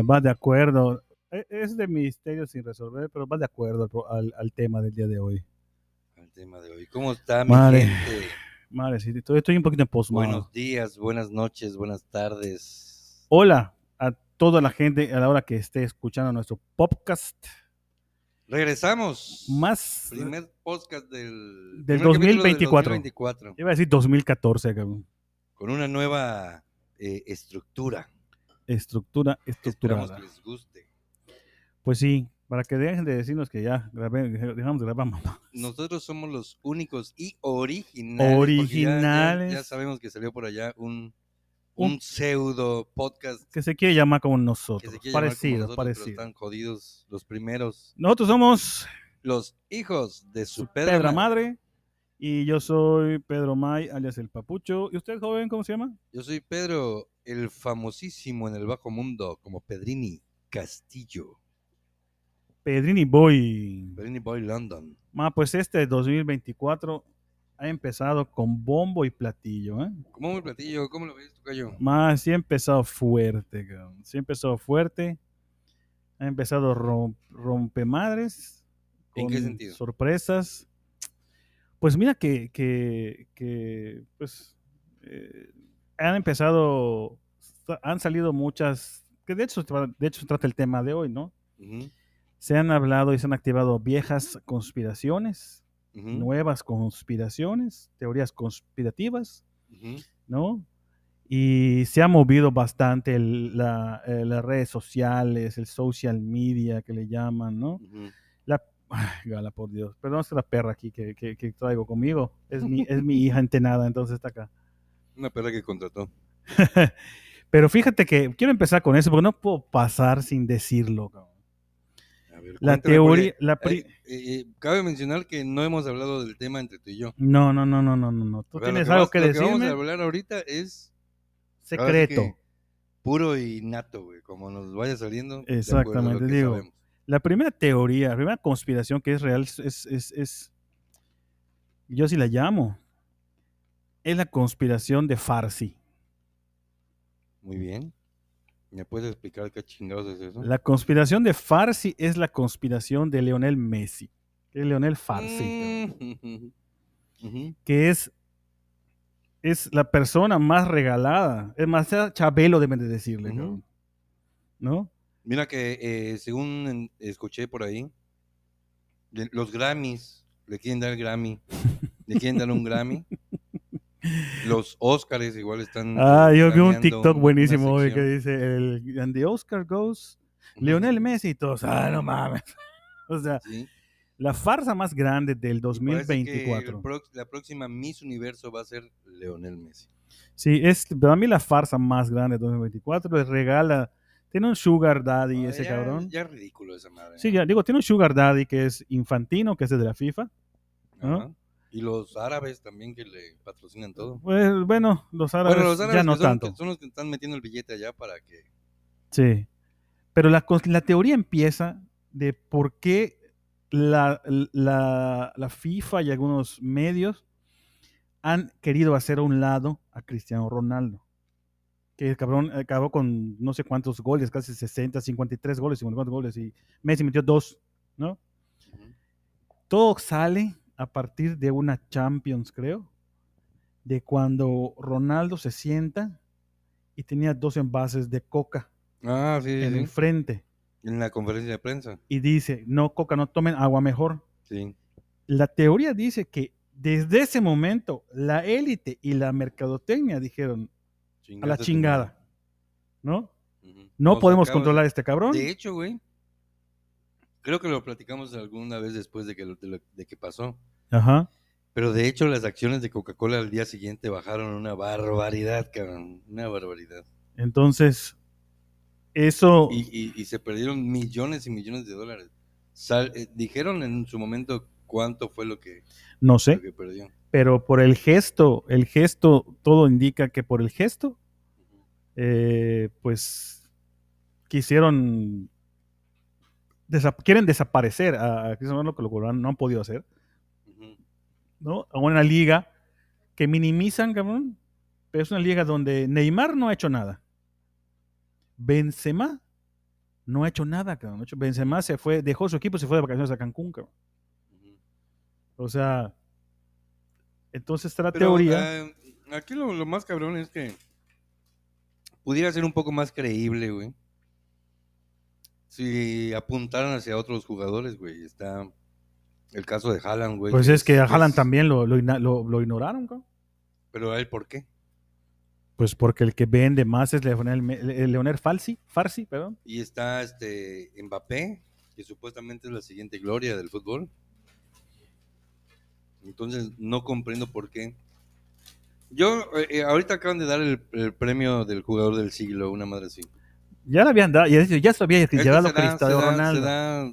Guay. Ma, va de acuerdo. E- Es de misterio sin resolver, pero va de acuerdo al al, al tema del día de hoy. El tema de hoy. ¿Cómo está mi Madre. gente? Madre, sí, estoy, estoy un poquito en post Buenos días, buenas noches, buenas tardes. Hola a toda la gente a la hora que esté escuchando nuestro podcast. Regresamos. Más, Primer podcast del, Del primer capítulo 2024. 2024, iba a decir 2014, cabrón. Con una nueva eh, estructura. Estructura Esperamos estructurada. que les guste. Pues sí, para que dejen de decirnos que ya grabé, dejamos de grabar, mamá. Nosotros somos los únicos y originales. porque ya- ya- Originales. Ya, sabemos que salió por allá un, Un- un pseudo podcast Que se quiere llamar como nosotros. como Parecido, nosotros, pero parecido. están jodidos los primeros. Nosotros somos Los hijos de su, su Pedra Pedra Madre. Madre. Y yo soy Pedro May, alias el Papucho. ¿Y usted, joven, cómo se llama? Yo soy Pedro, el famosísimo en el bajo mundo como Pedrini Castillo. Pedrini Boy. Pedrini Boy London. Ma, pues este 2024 ha empezado con bombo y platillo, ¿eh? ¿Cómo me platillo? ¿Cómo lo ves, Tocayo? Ma, sí ha empezado fuerte, cabrón. Sí ha empezado fuerte. Ha empezado rom rompemadres. ¿En qué con sentido? Sorpresas. Pues mira que, que, que, pues, eh, han empezado, han salido muchas, que de hecho, de hecho se trata el tema de hoy, ¿no? Se han hablado y se han activado viejas conspiraciones, nuevas conspiraciones, teorías conspirativas. ¿no? Y se ha movido bastante el- la- eh, las redes sociales, el social media que le llaman, ¿no? Ay, gala, por Dios. Perdón, es la perra aquí que, que- que traigo conmigo. Es mi, es mi hija entenada, entonces está acá. Una perra que contrató. Pero fíjate que quiero empezar con eso porque no puedo pasar sin decirlo. A ver, La teoría, la pri- eh, eh, cabe mencionar que no hemos hablado del tema entre tú y yo. No, no, no, no, no, no, no. Tú tienes que algo vas- que lo vamos decirme. a hablar ahorita es Secreto. que puro y nato, güey. Como nos vaya saliendo. Exactamente, que digo. sabemos. La primera teoría, la primera conspiración que es real es, es, es- yo sí la llamo, es la conspiración de Farsi. Muy bien. ¿Me puedes explicar qué chingados es eso? La conspiración de Farsi es la conspiración de Leonel Messi, que es Leonel Farsi, Mm. Que es, es la persona más regalada, es más, Chabelo deben de decirle, cabrón. ¿no? Mira que eh, según escuché por ahí, los Grammys le quieren dar Grammy, le quieren dar un Grammy. Los Óscares igual están. Ah, yo vi un TikTok buenísimo hoy que dice, el, and the Oscar goes. Leonel Messi y todos, ah, no mames. O sea, Sí. la farsa más grande del Y parece que el 2024. prox- la próxima Miss Universo va a ser Leonel Messi. Sí, es para mí la farsa más grande del 2024. Le regala, tiene un sugar daddy Ah, ese ya, cabrón. Ya es ridículo esa madre. Sí, ya digo, tiene un sugar daddy que es infantino, que es el de la FIFA. ¿no? Y los árabes también que le patrocinan todo. Pues, bueno, los árabes, bueno, los árabes ya no son, tanto. son los que están metiendo el billete allá para que. Sí. Pero la, teoría empieza de por qué la, la- la FIFA y algunos medios han querido hacer a un lado a Cristiano Ronaldo. Que el cabrón acabó con no sé cuántos goles, casi 60, 53 goles, 54 goles, y Messi metió dos, ¿no? Ujú. Todo sale a partir de una Champions, creo, de cuando Ronaldo se sienta y tenía dos envases de coca Ah, sí, en sí. el frente En la conferencia de prensa. y dice, no, coca, no tomen agua mejor. Sí. La teoría dice que desde ese momento la élite y la mercadotecnia dijeron, a la chingada, ¿no? No Nos podemos acabas- controlar a este cabrón. De hecho, güey. Creo que lo platicamos alguna vez después de que, lo- de, lo- de que pasó. Ajá. Pero de hecho, las acciones de Coca-Cola al día siguiente bajaron una barbaridad, cabrón. Una barbaridad. Entonces, eso, Y, y- y se perdieron millones y millones de dólares. Sal- eh, dijeron en su momento cuánto fue lo que, no lo sé, que perdió. Pero por el gesto, el gesto, todo indica que por el gesto, eh, pues quisieron desa- quieren desaparecer a, a Cristiano Ronaldo, que lo cual no han podido hacer. ¿no? A una liga que minimizan, cabrón, pero es una liga donde Neymar no ha hecho nada. Benzema no ha hecho nada, cabrón. Benzema se fue, dejó su equipo y se fue de vacaciones a Cancún, cabrón. O sea, entonces está la Pero, teoría. eh, aquí lo, lo más cabrón es que pudiera ser un poco más creíble, güey. Si apuntaran hacia otros jugadores, güey. Está el caso de Haaland, güey. pues es que a Haaland es- también lo, lo, ignoraron, cabrón. Pero a él, ¿por qué? Pues porque el que vende más es Leonel, Leonel Falsi, Farsi, perdón. Y está este Mbappé, que supuestamente es la siguiente gloria del fútbol. Entonces no comprendo por qué. Yo, eh, eh, ahorita acaban de dar el, el premio del jugador del siglo, una madre así. Ya lo habían dado, ya, ya se lo había llevado Cristiano Ronaldo. se da-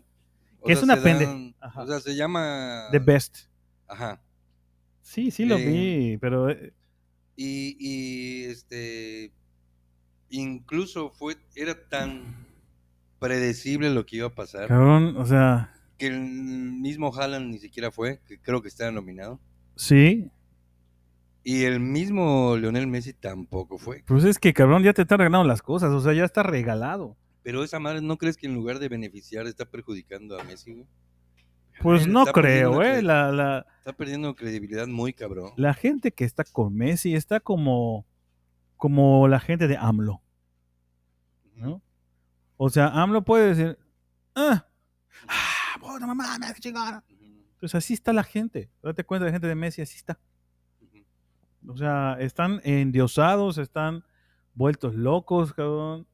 o Que es una se pende- dan- Ajá. O sea, se llama. The best. Ajá. Sí, sí lo Eh, vi, pero eh, Y, y, este. Incluso fue. Era tan predecible lo que iba a pasar. cabrón, o sea, Que el mismo Haaland ni siquiera fue, que creo que estaba nominado. sí, Y el mismo Lionel Messi tampoco fue. pues es que cabrón, ya te están regalando las cosas, o sea, ya está regalado. Pero esa madre, ¿no crees que en lugar de beneficiar está perjudicando a Messi, güey? Pues Está no creo, cre- eh, la, la, Está perdiendo credibilidad muy cabrón. la gente que está con Messi está como, como la gente de AMLO, ¿no? O sea, AMLO puede decir, ah, ah, puta mamá, me hace chingada. Ujú, Entonces así está la gente, date cuenta de la gente de Messi, así está. O sea, están endiosados, están vueltos locos, cabrón,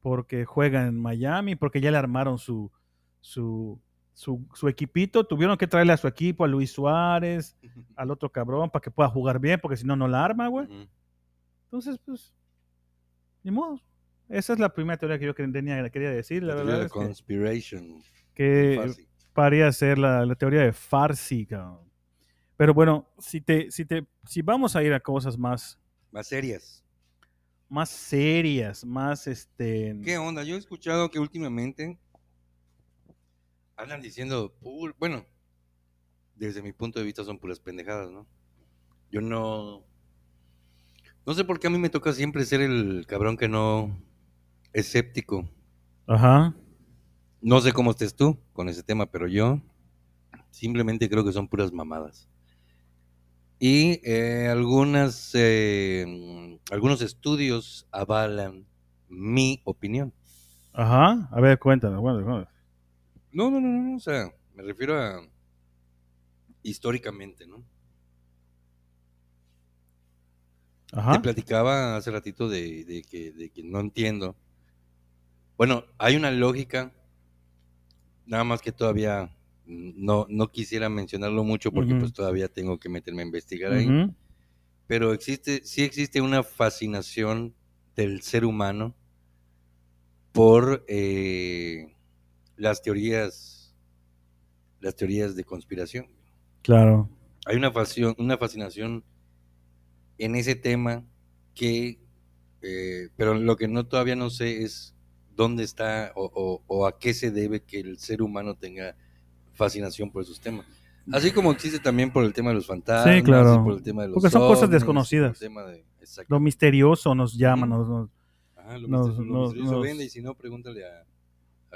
porque juegan en Miami, porque ya le armaron su, su, su, su equipito. Tuvieron que traerle a su equipo, a Luis Suárez, al otro cabrón, para que pueda jugar bien, porque si no, no la arma, güey. Entonces, pues, ni modo. Esa es la primera teoría que yo que- tenía, quería decir. La La verdad de es que, conspiration. que Fácil. Paría ser la, la teoría de Farsi, cabrón. Pero bueno, si te, si te, si vamos a ir a cosas más, Más serias. más serias, más este. ¿Qué onda? Yo he escuchado que últimamente andan diciendo, "Pu- bueno, desde mi punto de vista son puras pendejadas, ¿no? Yo no, no sé por qué a mí me toca siempre ser el cabrón que no escéptico. Ajá. No sé cómo estés tú con ese tema, pero yo simplemente creo que son puras mamadas. Y eh, algunas, eh, algunos estudios avalan mi opinión. Ajá. A ver, cuéntanos. Bueno, bueno. No, no, no, no, no, o sea, me refiero a históricamente, ¿no? Te Ajá. platicaba hace ratito de, de que, de que no entiendo. Bueno, hay una lógica, nada más que todavía no, no quisiera mencionarlo mucho porque pues todavía tengo que meterme a investigar ahí. Pero existe, sí existe una fascinación del ser humano por eh, las teorías, las teorías de conspiración. Claro. Hay una, fascinación, una fascinación en ese tema que, eh, pero lo que no todavía no sé es dónde está o, o- o a qué se debe que el ser humano tenga fascinación por esos temas. Así como existe también por el tema de los fantasmas, Sí, claro. por el tema de los Porque son cosas desconocidas. de-. Lo misterioso nos llama. Nos- nos- Ajá, lo nos- mister- lo nos- misterioso nos- vende y si no, pregúntale a,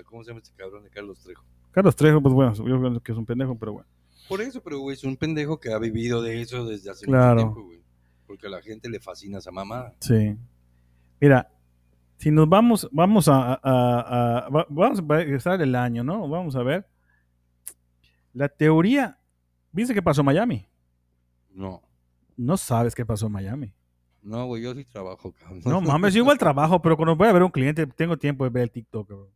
a cómo se llama este cabrón de Carlos Trejo. Carlos Trejo, pues bueno, yo creo que es un pendejo, pero bueno. Por eso, pero güey, es un pendejo que ha vivido de eso desde hace Claro. mucho tiempo, güey. Porque a la gente le fascina esa mamada. Sí. Mira, si nos vamos, vamos a, a- a- va- vamos a regresar el año, ¿no? Vamos a ver. La teoría, ¿viste qué pasó en Miami? No, No sabes qué pasó en Miami. no, güey, yo sí trabajo, cabrón. No mames, yo igual trabajo, pero cuando voy a ver a un cliente tengo tiempo de ver el TikTok. cabrón.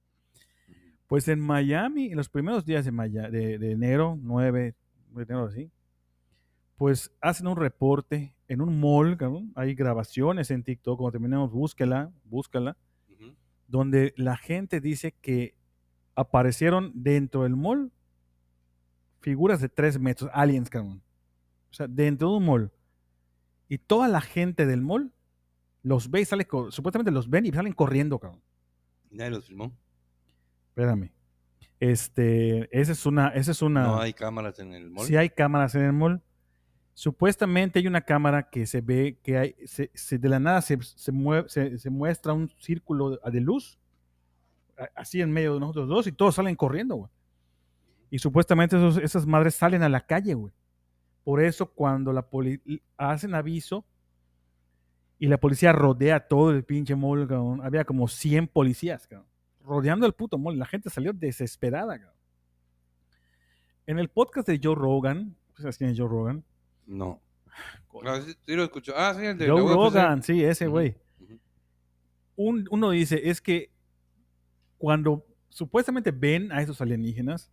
Pues en Miami, en los primeros días de, Maya- de, de enero, 9 de enero así, pues hacen un reporte en un mall, cabrón. Hay grabaciones en TikTok, cuando terminemos, búsquela, búscala, donde la gente dice que aparecieron dentro del mall figuras de 3 metros, aliens, cabrón. O sea, dentro de un mall. Y toda la gente del mall los ve y sale, supuestamente los ven y salen corriendo, cabrón. ¿Y nadie los filmó? Espérame. Este, esa es una, esa es una. No hay cámaras en el mall. Si hay cámaras en el mall. Supuestamente hay una cámara que se ve que hay, se, de la nada se, mueve, se, muestra un círculo de luz, así en medio de nosotros dos, y todos salen corriendo. Y supuestamente esas madres salen a la calle, güey. Por eso cuando la poli hacen aviso y la policía rodea todo el pinche mall, había como 100 policías, rodeando el puto mall. La gente salió desesperada. En el podcast de Joe Rogan, ¿sabes quién es Joe Rogan? No. Ah, sí, sí lo escucho. Ah, sí, el de Joe la. Rogan, sí, ese güey. ujú. Un- uno dice, es que cuando supuestamente ven a esos alienígenas,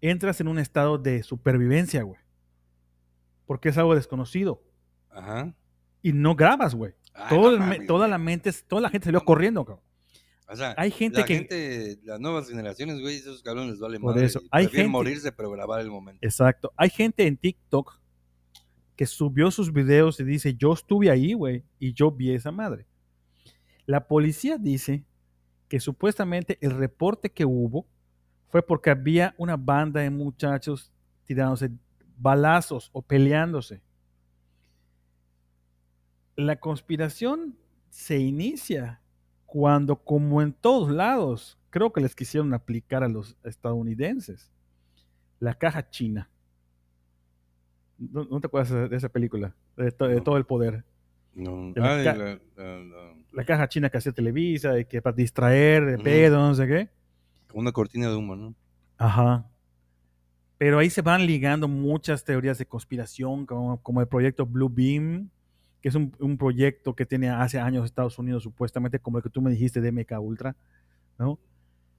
entras en un estado de supervivencia, güey. Porque es algo desconocido. Ajá. Y no grabas, güey. Ay, Todo no mames, toda güey. la mente, toda la gente salió corriendo, cabrón. O sea, Hay gente la que- gente, las nuevas generaciones, güey, esos cabrones les vale Por madre eso, hay prefieren gente- morirse pero grabar el momento. Exacto. Hay gente en TikTok que subió sus videos y dice, yo estuve ahí, güey, y yo vi esa madre. La policía dice que supuestamente el reporte que hubo fue porque había una banda de muchachos tirándose balazos o peleándose. La conspiración se inicia cuando, como en todos lados, creo que les quisieron aplicar a los estadounidenses, la caja china. ¿No, no te acuerdas de- de esa película? De, to- de No. todo el poder. No. de la Ay, ca- la- la- la- La caja china que hacía Televisa, y que para distraer, de pedo, no sé qué. como una cortina de humo, ¿no? Ajá. Pero ahí se van ligando muchas teorías de conspiración, como, como el proyecto Blue Beam, que es un, un proyecto que tiene hace años Estados Unidos, supuestamente, como el que tú me dijiste de MK Ultra, ¿no?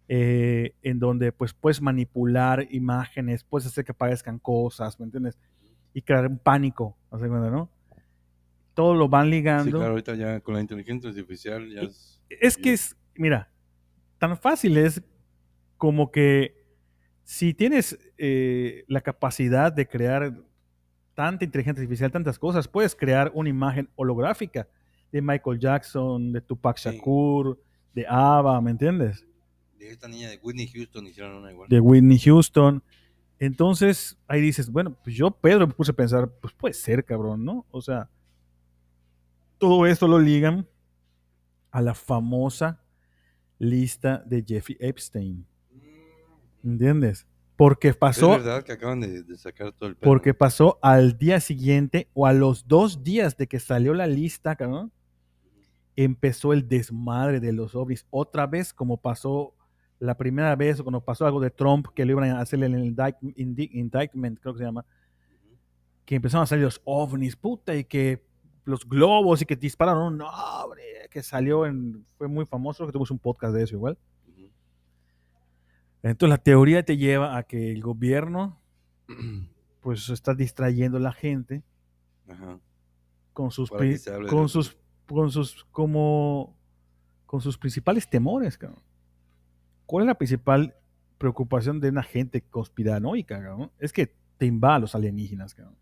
Eh, en donde pues puedes manipular imágenes, puedes hacer que aparezcan cosas, ¿me entiendes? Y crear un pánico, ¿no? Todo lo van ligando. Sí, claro, ahorita ya con la inteligencia artificial ya es... Es que es, mira, tan fácil es como que si tienes eh, la capacidad de crear tanta inteligencia artificial, tantas cosas, puedes crear una imagen holográfica de Michael Jackson, de Tupac Sí. Shakur, de ABBA, ¿me entiendes? De esta niña de Whitney Houston hicieron una igual. De Whitney Houston. Entonces ahí dices, bueno, pues yo, Pedro, me puse a pensar, pues puede ser, cabrón, ¿no? O sea, todo esto lo ligan a la famosa lista de Jeffrey Epstein. ¿Entiendes? Porque pasó, Es verdad que acaban de, de sacar todo el porque pasó al día siguiente o a los dos días de que salió la lista, cabrón, empezó el desmadre de los ovnis. Otra vez, como pasó la primera vez, cuando pasó algo de Trump, que le iban a hacer el indict- indi- indictment, creo que se llama, que empezaron a salir los ovnis, puta, y que los globos y que dispararon un hombre que salió en, fue muy famoso, que tuvimos un podcast de eso igual. Entonces la teoría te lleva a que el gobierno pues está distrayendo a la gente Ajá. con sus con sus con sus como con sus principales temores, cabrón. ¿Cuál es la principal preocupación de una gente conspiranoica, cabrón? Es que te invada los alienígenas, cabrón.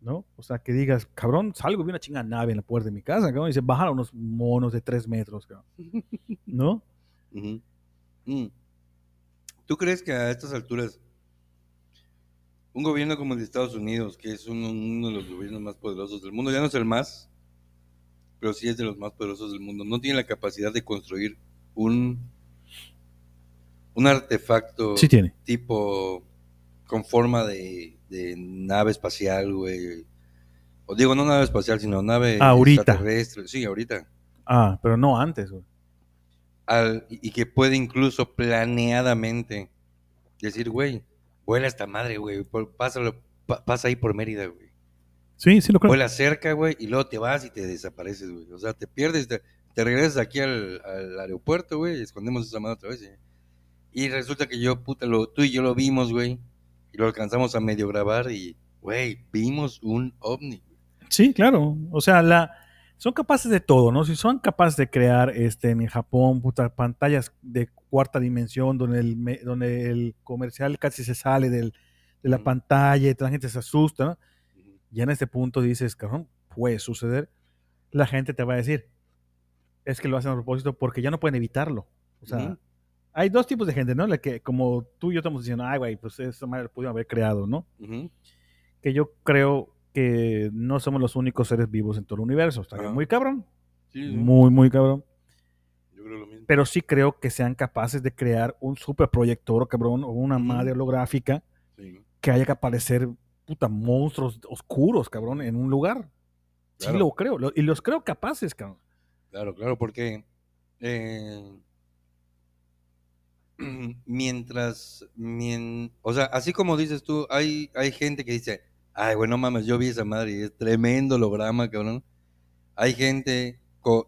¿No? O sea, que digas, cabrón, salgo vi una chingada nave en la puerta de mi casa, cabrón, y se bajan unos monos de tres metros, cabrón. ¿No? Mm. ¿Tú crees que a estas alturas un gobierno como el de Estados Unidos, que es uno, uno de los gobiernos más poderosos del mundo, ya no es el más, pero sí es de los más poderosos del mundo, no tiene la capacidad de construir un, un artefacto Sí tiene. tipo con forma de, de nave espacial, güey? O digo, no nave espacial, sino nave Ahorita. extraterrestre. Sí, ahorita. Ah, pero no antes, güey. al- y que puede incluso planeadamente decir, güey, vuela esta madre, güey, por- pásalo, pa- pasa ahí por Mérida, güey. Sí, sí lo creo. Vuela cerca, güey, y luego te vas y te desapareces, güey. O sea, te pierdes, te, te regresas aquí al, al aeropuerto, güey, y escondemos esa madre otra vez. ¿eh? Y resulta que yo, puta, lo, tú y yo lo vimos, güey, y lo alcanzamos a medio grabar y, güey, vimos un ovni. Sí, claro. O sea, la, son capaces de todo, ¿no? Si son capaces de crear este, en Japón puta, pantallas de cuarta dimensión donde el, donde el comercial casi se sale del- de la pantalla y toda la gente se asusta, ¿no? ya en este punto dices, cabrón, puede suceder. La gente te va a decir, es que lo hacen a propósito porque ya no pueden evitarlo. O sea. Hay dos tipos de gente, ¿no? La que, como tú y yo estamos diciendo, ay, güey, pues esa madre lo pudieron haber creado, ¿no? Que yo creo que no somos los únicos seres vivos en todo el universo. Ajá. muy cabrón. Sí, sí, Muy, muy cabrón. yo creo lo mismo. Pero sí creo que sean capaces de crear un superproyector, cabrón, o una madre holográfica Sí, que haya que aparecer, puta, monstruos oscuros, cabrón, en un lugar. Sí Claro. lo creo. lo- y los creo capaces, cabrón. claro, claro, porque eh, mientras, mien- o sea, así como dices tú, hay, hay gente que dice, ay, bueno, mames, yo vi esa madre y es tremendo holograma, cabrón. Hay gente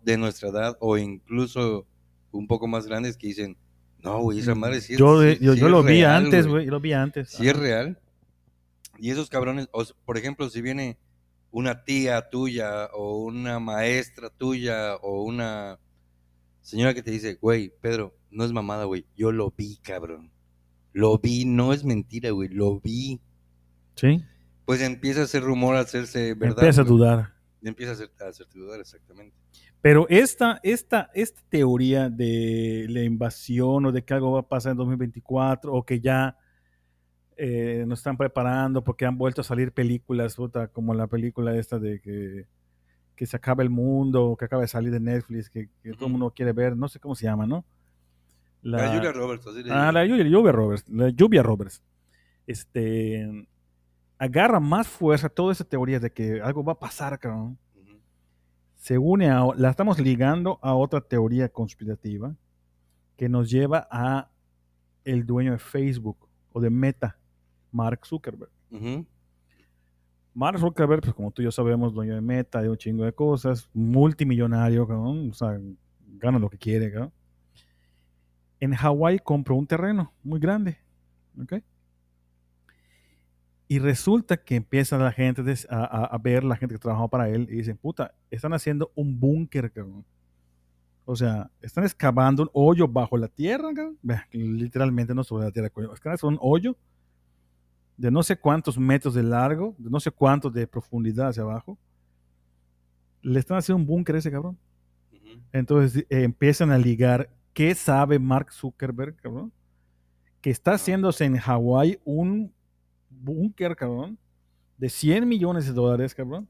de nuestra edad o incluso un poco más grandes que dicen, no, güey, esa madre sí es yo, sí- yo, sí yo es lo vi antes, güey. Lo vi antes. Sí es real. Y esos cabrones, o por ejemplo, si viene una tía tuya o una maestra tuya o una señora que te dice, güey, Pedro, no es mamada, güey, yo lo vi, cabrón. Lo vi, no es mentira, güey, lo vi. Sí. Pues empieza a hacer rumor, a hacerse verdad. Empieza a dudar. Empieza a, hacer, a hacerte dudar, exactamente. Pero esta, esta, esta teoría de la invasión o de que algo va a pasar en 2024 o que ya eh, nos están preparando porque han vuelto a salir películas, puta, como la película esta de que, que se acaba el mundo, que acaba de salir de Netflix, que, que todo el mundo quiere ver, no sé cómo se llama, ¿no? La, Julia Roberts, así le Ah, la Lluvia, Lluvia Roberts. La Lluvia Roberts. Este, agarra más fuerza toda esa teoría de que algo va a pasar, cabrón. Ujú. Se une a, la estamos ligando a otra teoría conspirativa que nos lleva a el dueño de Facebook o de Meta, Mark Zuckerberg. Mark Zuckerberg, pues como tú y yo sabemos, dueño de Meta, de un chingo de cosas, multimillonario, cabrón, o sea, gana lo que quiere, cabrón. En Hawái compró un terreno muy grande, ¿ok? Y resulta que empieza la gente a, a- a ver, la gente que trabajaba para él, y dicen, puta, están haciendo un búnker, cabrón. O sea, están excavando un hoyo bajo la tierra, cabrón. Literalmente no sobre la tierra. Están haciendo un hoyo de no sé cuántos metros de largo, de no sé cuántos de profundidad hacia abajo. Le están haciendo un búnker a ese cabrón. Entonces eh, empiezan a ligar qué sabe Mark Zuckerberg, cabrón, que está haciéndose en Hawái un búnker, cabrón, de 100 millones de dólares, cabrón,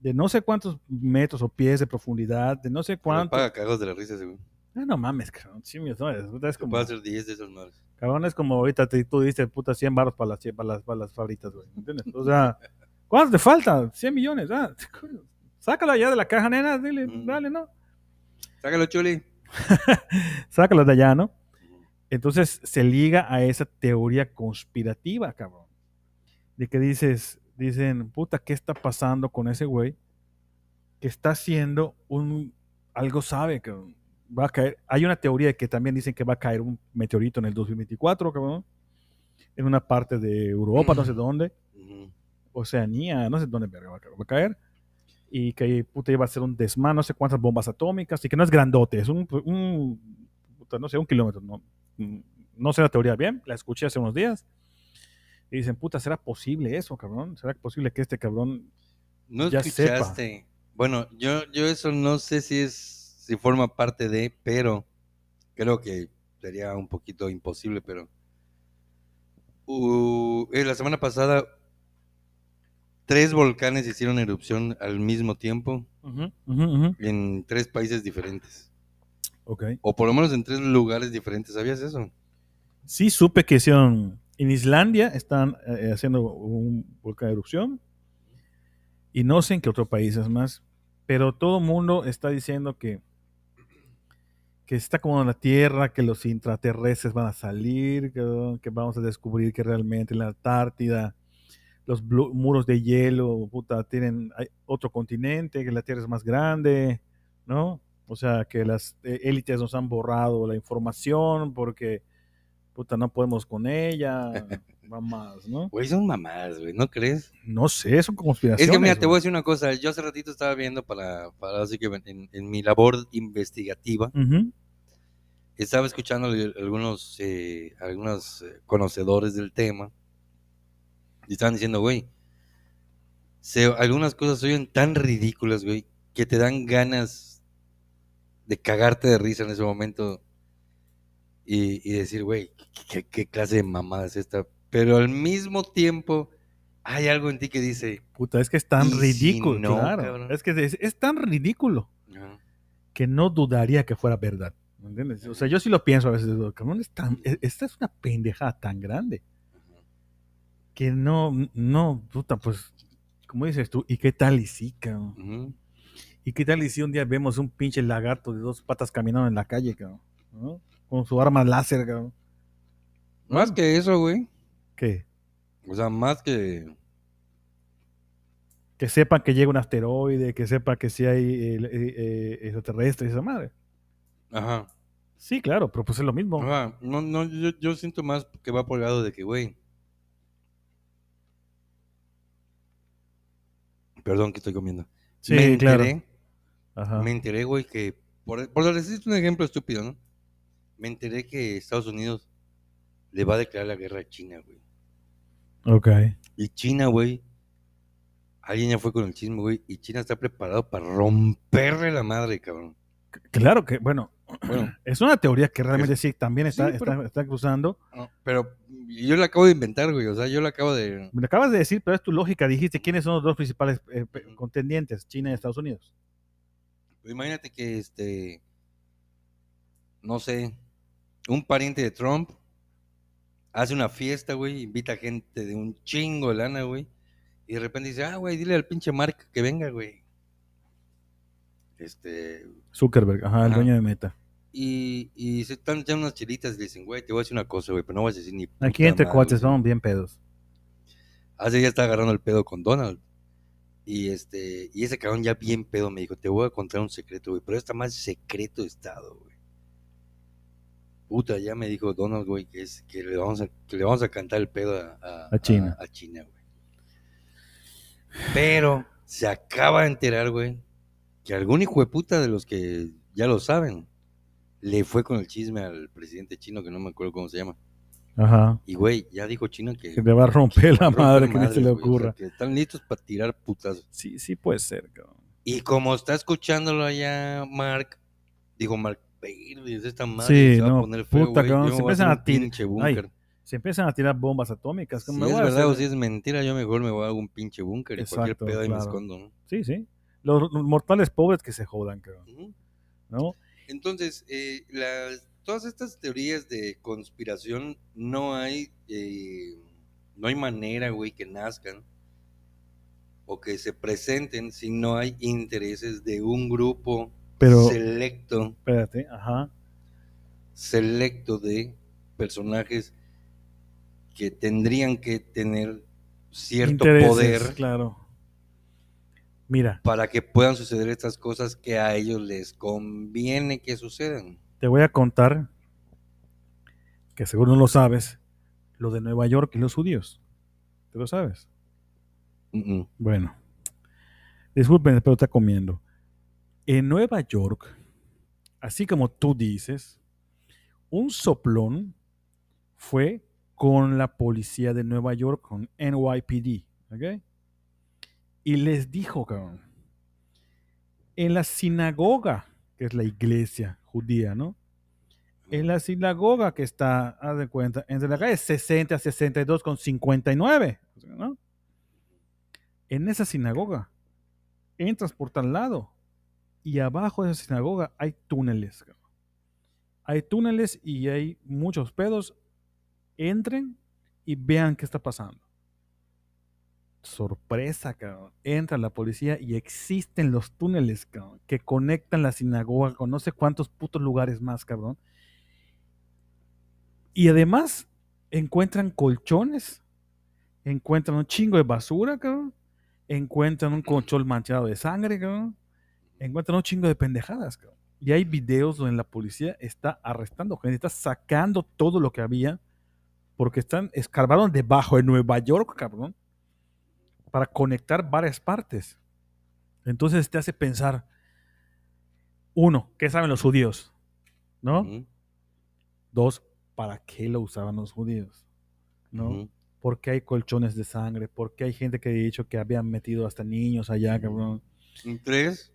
de no sé cuántos metros o pies de profundidad, de no sé cuánto. Paga cagos de la risa, según. Ah, no mames, cabrón, 100 millones de dólares. Es como, hacer 10 de esas madres. cabrón, es como ahorita te- tú diste, puta, 100 baros para las, para las, para las fabritas, güey, ¿entiendes? O sea, ¿cuánto te falta? 100 millones, ah, sácala ya de la caja, nena, dile, Mm. dale, ¿no? Sácalo, Chuli. sácalo de allá, ¿no? Entonces se liga a esa teoría conspirativa, cabrón. De que dices, dicen, puta, ¿qué está pasando con ese güey? Que está haciendo un, algo sabe, cabrón. Va a caer. Hay una teoría de que también dicen que va a caer un meteorito en el 2024, cabrón. En una parte de Europa, no sé dónde. Oceanía, no sé dónde va a caer. Y que puta iba a ser un desmán, no sé cuántas bombas atómicas, y que no es grandote, es un, un puta, no sé, un kilómetro. No, no sé la teoría bien, la escuché hace unos días. Y dicen, puta, ¿será posible eso, cabrón? ¿Será posible que este cabrón... No Ya escuchaste. Bueno, yo, yo eso no sé si es, si forma parte de, pero creo que sería un poquito imposible, pero uh, eh, la semana pasada tres volcanes hicieron erupción al mismo tiempo ujú. en tres países diferentes, Ok. o por lo menos en tres lugares diferentes. ¿Sabías eso? Sí, supe que hicieron... En Islandia están eh, haciendo un volcán de erupción. Y no sé en qué otro país es más. Pero todo el mundo está diciendo que que está como en la Tierra, que los intraterrestres van a salir, que, que vamos a descubrir que realmente en la Antártida los muros de hielo, puta, tienen otro continente, que la Tierra es más grande, ¿no? O sea, que las eh, élites nos han borrado la información porque, puta, no podemos con ella, mamás, ¿no? Güey, son mamadas, güey, ¿no crees? No sé, son conspiraciones. Es que mira, te voy a decir una cosa. Yo hace ratito estaba viendo para, para así que en, en mi labor investigativa, estaba escuchando al- algunos, eh, algunos eh, conocedores del tema y estaban diciendo, güey, se- algunas cosas se oyen tan ridículas, güey, que te dan ganas de cagarte de risa en ese momento y, y decir, güey, ¿qué, qué clase de mamada es esta? Pero al mismo tiempo hay algo en ti que dice, Puta, es que es tan ¿Y si ridículo, no, claro. cabrón? Es que es, es tan ridículo "No". que no dudaría que fuera verdad. ¿me entiendes? O sea, yo sí lo pienso a veces, cabrón, es tan- e- esta es una pendejada tan grande que no, no, puta, pues, como dices tú, ¿y qué tal y sí, cabrón? ¿Y qué tal y si un día vemos un pinche lagarto de dos patas caminando en la calle, cabrón? ¿no? Con su arma láser, cabrón. Más que eso, güey. ¿Qué? O sea, más que... Que sepan que llega un asteroide, que sepa que si hay eh, eh, eh, extraterrestres y esa madre. Ajá. Sí, claro, pero pues es lo mismo. Ajá. No, no, yo, yo siento más que va por el lado de que, güey. Perdón que estoy comiendo. Sí, me claro. enteré, Ajá. me enteré, güey, que por, por decirte un ejemplo estúpido, ¿no? Me enteré que Estados Unidos le va a declarar la guerra a China, güey. Ok. Y China, güey, alguien ya fue con el chisme, güey, y China está preparado para romperle la madre, cabrón. Claro que, bueno, Bueno, es una teoría que realmente sí también está, Sí, pero- está, está cruzando. no, pero yo la acabo de inventar, güey, o sea, yo la acabo de... Me lo acabas de decir, pero es tu lógica. Dijiste quiénes son los dos principales eh, contendientes, China y Estados Unidos. Pues imagínate que, este, no sé, un pariente de Trump hace una fiesta, güey, invita gente de un chingo de lana, güey, y de repente dice, ah, güey, dile al pinche Mark que venga, güey. Este, Zuckerberg, ajá, el dueño de Meta. y, y se están echando unas chilitas y le dicen, güey, te voy a decir una cosa, güey, pero no vas a decir ni Aquí entre madre, cuates güey". son bien pedos. Hace ya está agarrando el pedo con Donald. Y este, y ese cabrón ya bien pedo me dijo, te voy a contar un secreto, güey, pero está más secreto de estado, güey. Puta, ya me dijo Donald, güey, que es que le vamos a, que le vamos a cantar el pedo a, a- A China. A, a China, güey. Pero se acaba de enterar, güey, que algún hijo de puta de los que ya lo saben, le fue con el chisme al presidente chino, que no me acuerdo cómo se llama. Ajá. Y, güey, ya dijo China que... Que te va a romper la rompe madre, que no se le güey, o sea, ocurra. que están listos para tirar putazos. Sí, sí puede ser, cabrón. Y como está escuchándolo allá, Mark, digo, Mark, "Verdes, esta madre Sí, se va no, a poner feo, puta, güey, cabrón, se empiezan a un tir- pinche Ay, búnker. Se empiezan a tirar bombas atómicas. Si ¿cómo me es verdad o si es mentira, yo mejor me voy a un pinche búnker y cualquier pedo ahí me escondo, ¿no? Sí, sí. Los, mortales pobres que se jodan. Ujú. ¿No? Entonces, eh, las, todas estas teorías de conspiración no hay, eh, no hay manera, güey, que nazcan o que se presenten si no hay intereses de un grupo Pero- selecto, Espérate, ajá. selecto de personajes que tendrían que tener cierto Intereses, poder Claro. Mira, para que puedan suceder estas cosas que a ellos les conviene que sucedan. te voy a contar, que seguro no lo sabes, lo de Nueva York y los judíos. ¿Te lo sabes? Bueno, disculpen, pero está comiendo. En Nueva York, así como tú dices, un soplón fue con la policía de Nueva York, con NYPD, ¿ok? Y les dijo, cabrón, en la sinagoga, que es la iglesia judía, ¿no? En la sinagoga que está, haz de cuenta, entre la calle 60 a 62 con 59, ¿no? En esa sinagoga, entras por tal lado y abajo de esa sinagoga hay túneles. cabrón. Hay túneles y hay muchos pedos. Entren y vean qué está pasando. Sorpresa, cabrón. Entra la policía y existen los túneles, que conectan la sinagoga con no sé cuántos putos lugares más, cabrón. Y además encuentran colchones, encuentran un chingo de basura, cabrón. Encuentran un colchón manchado de sangre. Encuentran un chingo de pendejadas, cabrón. Y hay videos donde la policía está arrestando gente, está sacando todo lo que había, porque están, escarbaron debajo de Nueva York, cabrón, para conectar varias partes. Entonces te hace pensar, uno, ¿qué saben los judíos? ¿No? Dos, ¿para qué lo usaban los judíos? ¿No? ujú. ¿Por qué hay colchones de sangre? ¿Por qué hay gente que ha dicho que habían metido hasta niños allá, cabrón? Tres,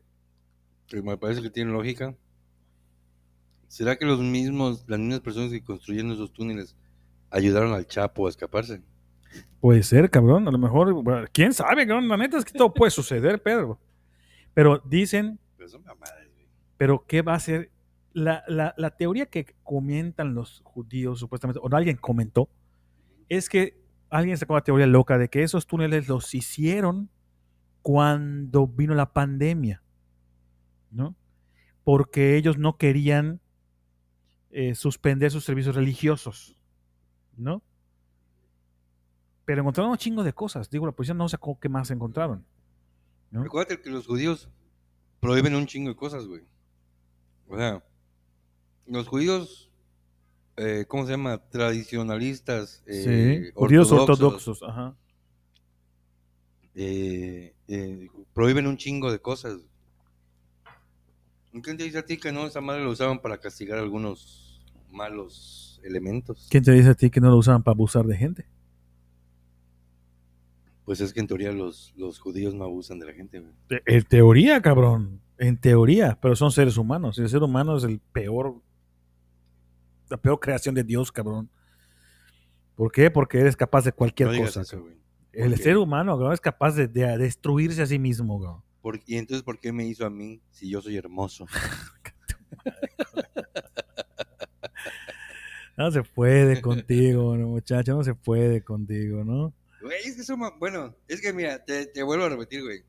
que me parece que tiene lógica. ¿Será que los mismos, las mismas personas que construyeron esos túneles ayudaron al Chapo a escaparse? Puede ser, cabrón. A lo mejor, quién sabe, cabrón. La neta es que todo puede suceder, Pedro. Pero dicen, güey. pero ¿qué va a ser? La, la- la teoría que comentan los judíos, supuestamente, o alguien comentó, es que alguien sacó la teoría loca de que esos túneles los hicieron cuando vino la pandemia, ¿no? Porque ellos no querían eh, suspender sus servicios religiosos, ¿no? Pero encontraron un chingo de cosas. Digo, la policía no sacó qué más encontraron. ¿no? Recuerda que los judíos prohíben un chingo de cosas, güey. O sea, los judíos, eh, ¿cómo se llama? Tradicionalistas. eh, sí, judíos ortodoxos, ajá. eh, prohíben un chingo de cosas. ¿Quién te dice a ti que no? Esa madre lo usaban para castigar algunos malos elementos. ¿Quién te dice a ti que no lo usaban para abusar de gente? Pues es que en teoría los, los judíos no abusan de la gente, güey. En teoría, cabrón. En teoría, pero son seres humanos. Y el ser humano es el peor, la peor creación de Dios, cabrón. ¿Por qué? Porque eres capaz de cualquier No cosa. eso, cabrón. güey. El ser humano, cabrón, es capaz de, de destruirse a sí mismo, cabrón. ¿Por- y entonces, ¿por qué me hizo a mí si yo soy hermoso? No se puede contigo, ¿no, muchacho, no se puede contigo, ¿no? Güey, es que eso, bueno, es que mira, te, te vuelvo a repetir, güey.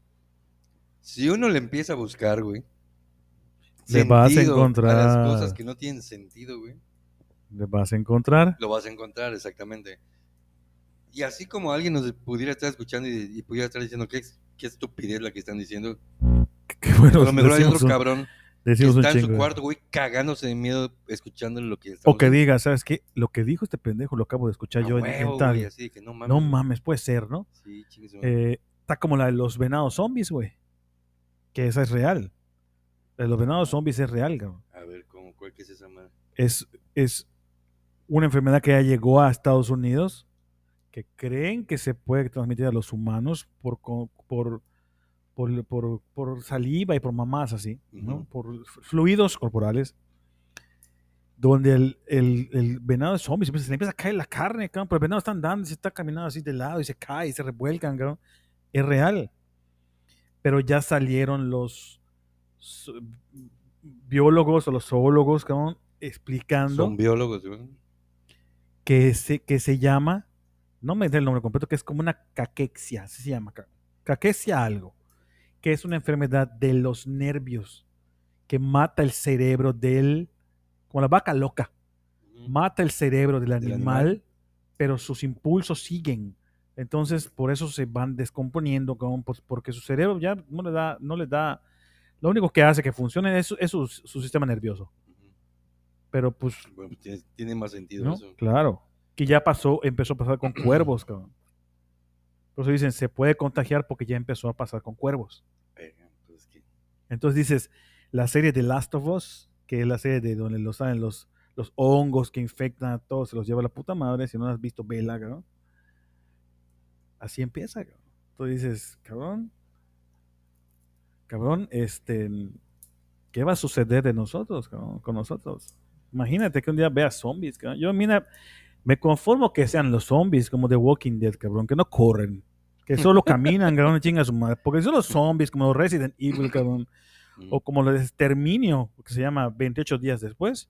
Si uno le empieza a buscar, güey, Le vas a encontrar. las cosas que no tienen sentido, güey, Le vas a encontrar. lo vas a encontrar exactamente. Y así como alguien nos pudiera estar escuchando y, y pudiera estar diciendo qué, qué estupidez la que están diciendo, Que bueno, a lo mejor hay otro cabrón un está en su cuarto, güey, cagándose de miedo escuchando lo que está O que diga, ¿sabes qué? Lo que dijo este pendejo lo acabo de escuchar yo en, en tal. así de que no mames. No mames, puede ser, ¿no? Sí. Eh, está como la de los venados zombies, güey. Que esa es real. La de los venados zombies es real, cabrón. A ver, ¿cómo, ¿cuál que es esa madre? Es, es una enfermedad que ya llegó a Estados Unidos, que creen que se puede transmitir a los humanos por, por, por, por- por saliva y por mamás así, ¿no? Ujú. Por fluidos corporales. Donde el, el, el venado es zombie, se le empieza a caer la carne, cabrón, pero el venado está andando y se está caminando así de lado y se cae y se revuelcan, cabrón. Es real. Pero ya salieron los biólogos o los zoólogos, cabrón, explicando Son biólogos, güey. que se, que se llama, no me da el nombre completo, que es como una caquexia, así se llama, ca- caquexia algo, que es una enfermedad de los nervios que mata el cerebro del, como la vaca loca, mata el cerebro del Del animal, pero sus impulsos siguen. Entonces, por eso se van descomponiendo, cabrón, pues, porque su cerebro ya no le da, no le da, lo único que hace que funcione es, su- es su, su sistema nervioso. Pero pues Bueno, pues tiene, tiene más sentido ¿no? eso. Claro. Que ya pasó, empezó a pasar con cuervos, cabrón. Por eso dicen, se puede contagiar porque ya empezó a pasar con cuervos. Entonces dices, la serie de Last of Us, que es la serie de donde los salen los, los hongos que infectan a todos, se los lleva la puta madre, si no has visto Vela, cabrón. Así empieza, cabrón. Tú dices, cabrón, cabrón, este, ¿qué va a suceder de nosotros, cabrón, con nosotros? Imagínate que un día veas zombies, cabrón. Yo, mira, me conformo que sean los zombies como The Walking Dead, cabrón, que no corren, que solo caminan, cabrón, chinga su madre. Porque son los zombies como los Resident Evil, cabrón, Ujú. o como los de Exterminio, que se llama 28 días después.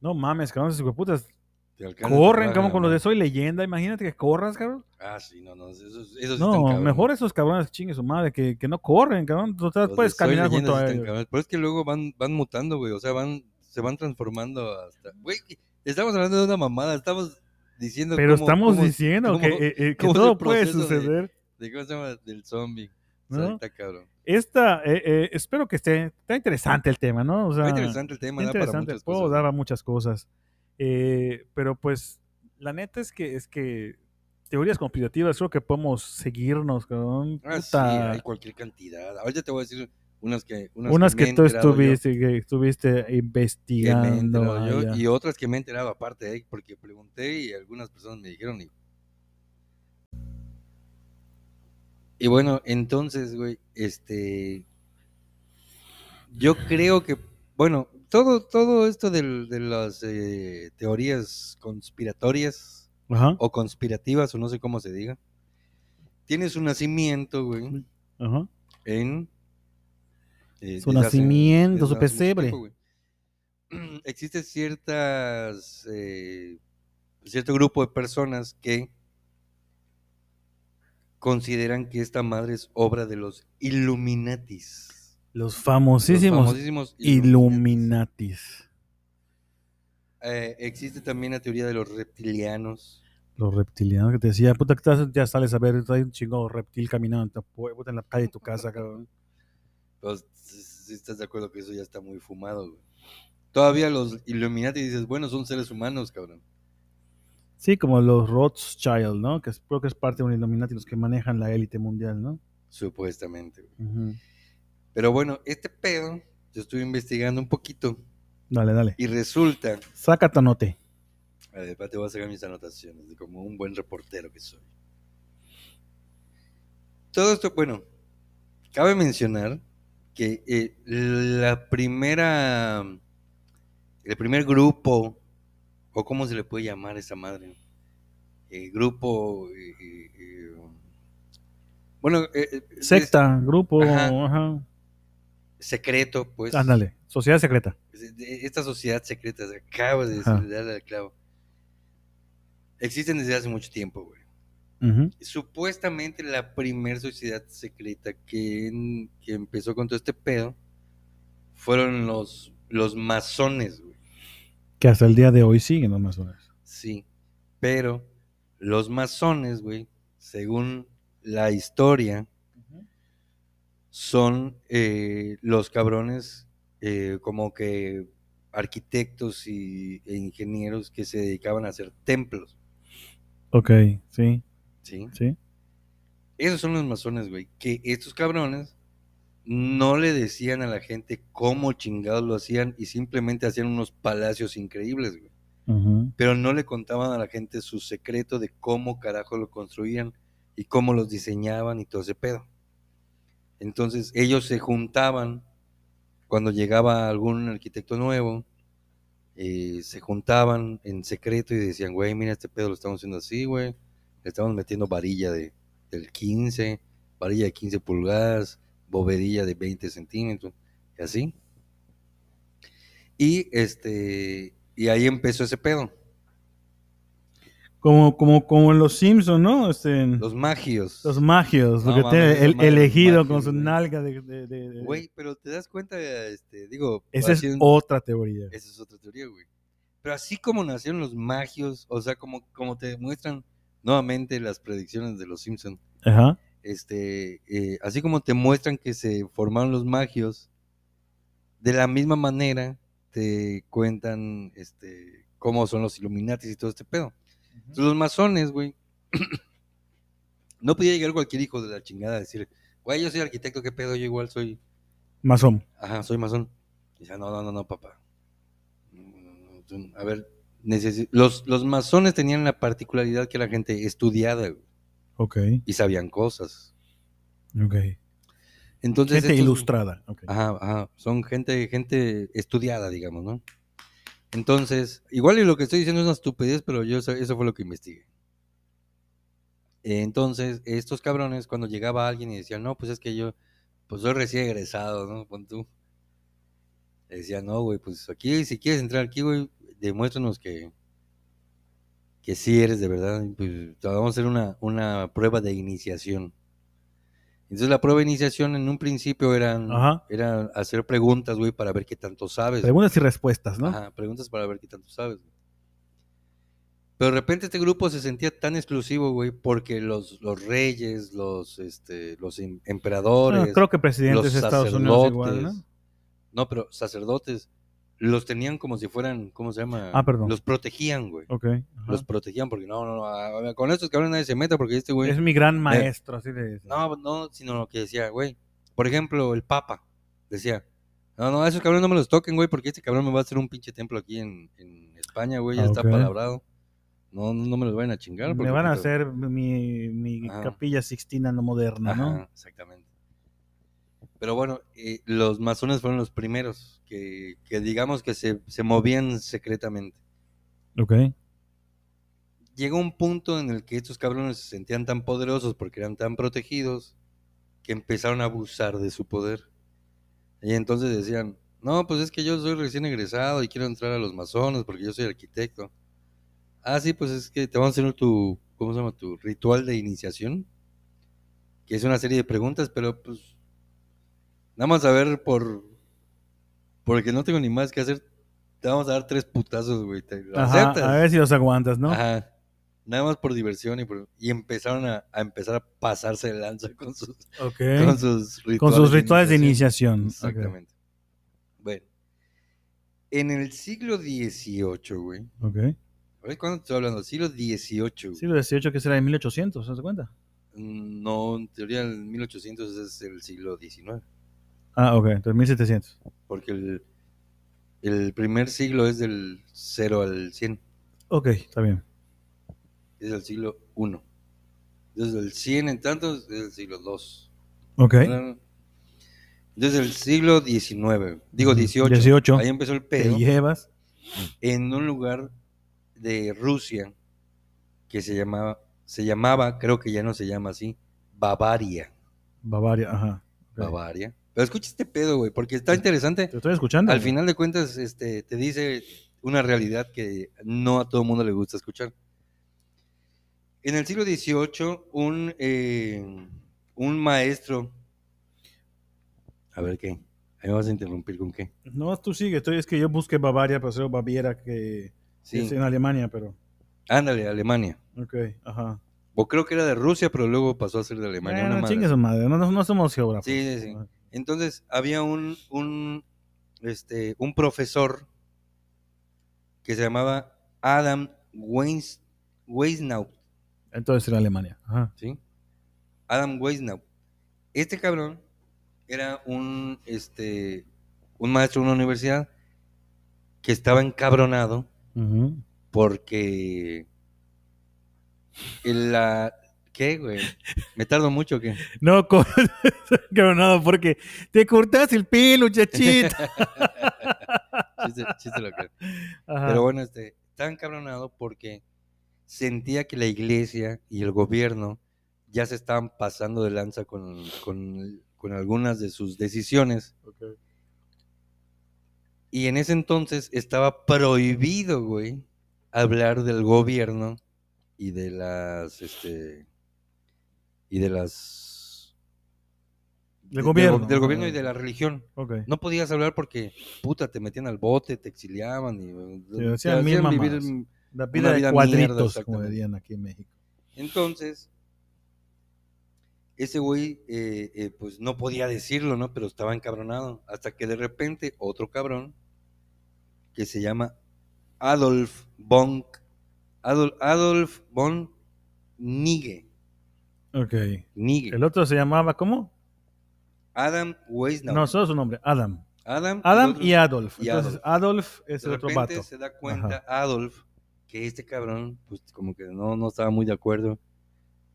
No mames, cabrón, esos putas corren, la con los de. Soy Leyenda. Imagínate que corras, cabrón. Ah, sí, no, no, esos, esos están No, mejor esos cabrones chingue su madre, que, que no corren, cabrón. De puedes caminar junto a ellos. Pero es que luego van, van mutando, güey. O sea, van, se van transformando hasta. Güey, estamos hablando de una mamada. Estamos diciendo. Pero cómo- estamos cómo- diciendo cómo- que, eh, eh, que todo puede proceso de- suceder. de ¿Cómo se llama? Del zombie. O ¿No? sea, está cabrón. Esta, eh, eh, espero que esté, está interesante el tema, ¿no? O sea, Está interesante el tema, está da para interesante, muchas puedo cosas. dar a muchas cosas. Eh, pero pues, la neta es que, es que teorías conspirativas, creo que podemos seguirnos, cabrón. Ah, sí, hay cualquier cantidad. Ahorita te voy a decir unas que. Unas, que tú yo, estuviste, que investigando. yo, y otras que me he enterado aparte, eh, porque pregunté y algunas personas me dijeron. Y, y bueno, entonces, güey, este. Yo creo que, bueno, todo, todo esto del- de las eh, teorías conspiratorias Ajá. o conspirativas, o no sé cómo se diga, tiene su nacimiento, güey, Ajá. en... eh, Su hace- nacimiento, su pesebre. tiempo. Existe ciertas... eh, cierto grupo de personas que consideran que esta madre es obra de los Illuminatis. Los Los famosísimos famosísimos Illuminatis. Eh, existe también la teoría de los reptilianos. Los reptilianos que te decía, puta, que ya sales a ver, hay un chingo reptil caminando en, tu pu- puta, en la calle de tu casa, cabrón. Pues, si estás de acuerdo que eso ya está muy fumado, güey. Todavía los Illuminati dices, bueno, son seres humanos, cabrón. Sí, como los Rothschild, ¿no? Que es- creo que es parte de un Illuminati, los que manejan la élite mundial, ¿no? Supuestamente. güey. Pero bueno, este pedo, yo estuve investigando un poquito Dale, dale. y resulta, Saca tu anote. a ver, te voy a sacar mis anotaciones, de como un buen reportero que soy. Todo esto, bueno, cabe mencionar que eh, la primera, el primer grupo, o cómo se le puede llamar a esa madre, Eh, grupo, eh, bueno, Secta, grupo, Ajá. ajá. es secreto, pues, Ándale, sociedad secreta. esta sociedad secreta, acabas de darle al clavo. Existen desde hace mucho tiempo, güey. Supuestamente la primer sociedad secreta que, en- que empezó con todo este pedo fueron los, los masones, güey. Que hasta el día de hoy siguen los masones. Sí, pero los masones, güey, según la historia, son eh, los cabrones eh, como que arquitectos y, e ingenieros que se dedicaban a hacer templos, Ok, sí, ¿sí? sí. Esos son los masones, güey, que estos cabrones no le decían a la gente cómo chingados lo hacían y simplemente hacían unos palacios increíbles, güey. Pero no le contaban a la gente su secreto de cómo carajo lo construían y cómo los diseñaban y todo ese pedo. Entonces ellos se juntaban cuando llegaba algún arquitecto nuevo, eh, se juntaban en secreto y decían, güey, mira este pedo lo estamos haciendo así, güey, estamos metiendo varilla de, del 15, varilla de 15 pulgadas, bovedilla de 20 centímetros, y así. Y este, y ahí empezó ese pedo. Como, como, como en los Simpsons, ¿no? Este, Los los, magios. magios, No tiene el elegido con magios, su nalga de... de- de- Güey, pero te das cuenta, este, digo, Esa es haciendo- otra teoría. esa es otra teoría, güey. Pero así como nacieron los magios, o sea, como, como te muestran nuevamente las predicciones de los Simpsons, Ajá. este, eh, así como te muestran que se formaron los magios, de la misma manera te cuentan, este, cómo son los Illuminatis y todo este pedo. Entonces, los masones, güey, no podía llegar cualquier hijo de la chingada a decir, güey, yo soy arquitecto, qué pedo, yo igual soy, Masón. ajá, soy masón. Y dice, no, no, no, no, papá. Mm, tú- A ver, los, los masones tenían la particularidad que la gente estudiada güey, Ok, y sabían cosas. ok. Entonces, Gente estos- ilustrada. Ajá, ajá, son gente, gente estudiada, digamos, ¿no? Entonces, igual y lo que estoy diciendo es una estupidez, pero yo eso fue lo que investigué. Entonces, estos cabrones, cuando llegaba alguien y decían, no, pues es que yo, pues soy recién egresado, ¿no? Pon tú. Decían, no, güey, pues aquí, si quieres entrar aquí, güey, demuéstranos que, que sí eres de verdad. Pues vamos a hacer una, una prueba de iniciación. Entonces, la prueba de iniciación en un principio eran, Ajá. era hacer preguntas, güey, para ver qué tanto sabes. Preguntas y respuestas, ¿no? Ajá, preguntas para ver qué tanto sabes. güey. Pero de repente este grupo se sentía tan exclusivo, güey, porque los, los reyes, los, este, los em- emperadores, Bueno, creo que presidentes de Estados Unidos igual, ¿no? no, pero sacerdotes, los tenían como si fueran, ¿cómo se llama? Ah, perdón. Los protegían, güey. Ok. ajá. Los protegían porque no, no, no, con estos cabrones nadie se meta porque este güey... Es mi gran maestro, así le decía. No, no, sino lo que decía, güey. Por ejemplo, el Papa decía, no, no, a esos cabrones no me los toquen, güey, porque este cabrón me va a hacer un pinche templo aquí en, en España, güey, ya Ah, está palabrado. No, no me los vayan a chingar. Me van a hacer mi, mi capilla sixtina no moderna, ¿no? Exactamente. Pero bueno, eh, los masones fueron los primeros que, que digamos que se, se movían secretamente. Ok. llegó un punto en el que estos cabrones se sentían tan poderosos porque eran tan protegidos que empezaron a abusar de su poder. Y entonces decían, no, pues es que yo soy recién egresado y quiero entrar a los masones porque yo soy arquitecto. Ah, sí, pues es que te vamos a hacer tu, ¿cómo se llama? Tu ritual de iniciación. Que es una serie de preguntas, pero pues nada más a ver por, porque no tengo ni más que hacer. Te vamos a dar tres putazos, güey. a ver si los aguantas, ¿no? Ajá. Nada más por diversión y, por- y empezaron a, a empezar a pasarse de lanza con sus, Ok. con sus rituales, Con sus rituales de iniciación. Exactamente. Bueno. En el siglo XVIII, güey. Ok. ¿Cuándo estoy hablando? Siglo XVIII. Siglo XVIII, que será en 1800, ¿se das cuenta? No, en teoría el 1800 es el siglo XIX. Ah, ok, entonces 1700. Porque el, el primer siglo es del 0 al 100. Ok, está bien. Es el siglo I. Desde el 100 en tantos es el siglo II. Ok. Desde el siglo XIX, digo Ujú, 18. 18. Ahí empezó el Te pedo llevas. en un lugar de Rusia que se llamaba, se llamaba, creo que ya no se llama así, Bavaria. Bavaria, ajá. Ok. Bavaria. Pero escucha este pedo, güey, porque está interesante. Te estoy escuchando. Al güey. final de cuentas, este, te dice una realidad que no a todo el mundo le gusta escuchar. En el siglo XVIII, un, eh, un maestro. A ver qué. Ahí me vas a interrumpir con qué. No, tú sigue. Estoy, es que yo busqué Bavaria, pero soy Baviera, que Sí. es en Alemania, pero. Ándale, Alemania. Ok, ajá. O creo que era de Rusia, pero luego pasó a ser de Alemania. una Bueno, madre chingue así. su madre. No, no, no somos geógrafos. Sí, sí, sí. Entonces, había un, un, este, un profesor que se llamaba Adam Weis, Weisnau, Entonces era Alemania. Ajá. ¿sí? Adam Weisnau. Este cabrón era un, este, un maestro de una universidad que estaba encabronado porque la... ¿Qué, güey? ¿Me tardo mucho o qué? No, co- cabronado, porque te cortaste el pelo, chachita. Chiste, chiste local. Ajá. Pero bueno, este, estaba encabronado porque sentía que la iglesia y el gobierno ya se estaban pasando de lanza con, con- con algunas de sus decisiones. Ok. Y en ese entonces estaba prohibido, güey, hablar del gobierno y de las, este, y de las... Del de- gobierno. Del, gobierno y de la religión. Ok. No podías hablar porque, puta, te metían al bote, te exiliaban y... te hacían mamadas. La vida vida de mierda, cuadritos, como dirían aquí en México. Entonces, ese güey, eh, eh, pues no podía decirlo, ¿no? Pero estaba encabronado. Hasta que de repente otro cabrón, que se llama Adolf von, Adolf, Adolf von Nige. Ok. Nige. El otro se llamaba, ¿cómo? Adam Weisnau. No, solo su nombre, Adam. Adam, Adam y Adolf. y Entonces, Adolf es de el otro vato. se da cuenta Adolf que este cabrón, pues como que no, no estaba muy de acuerdo.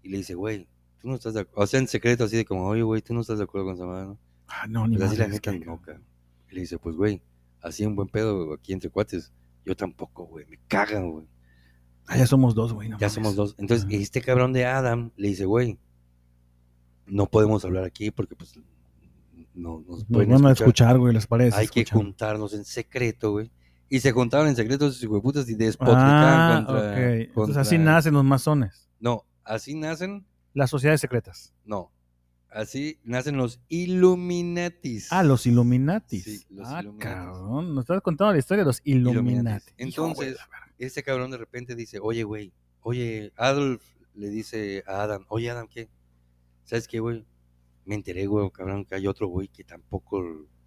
Y le dice, güey, tú no estás de acuerdo. O sea, en secreto, así de como, oye, güey, tú no estás de acuerdo con esa madre, ¿no? Ah, no, ni Pues así la neta, que- no, cabrón. Y le dice, pues, güey, así en buen pedo aquí entre cuates. Yo tampoco, güey, me cagan, güey. Ah, ya somos dos, güey. no ya mames. somos dos. Entonces, este cabrón de Adam le dice, güey, no podemos hablar aquí porque, pues, no nos Nos pueden van a escuchar. escuchar, güey, les parece. Hay que juntarnos en secreto, güey. Y se juntaban en secreto esos hijueputas y despotricaban Ah, contra, ok. Entonces contra- así nacen los masones. No, así nacen, Las sociedades secretas. no. Así nacen los Illuminatis. Ah, los Illuminatis. Sí, los ah, Illuminatis. cabrón. Nos estás contando la historia de los Illuminati. Entonces, Hijo la este cabrón de repente dice, oye, güey, oye, Adolf le dice a Adam, oye, Adam, ¿qué? ¿Sabes qué, güey? Me enteré, güey, cabrón, que hay otro güey que tampoco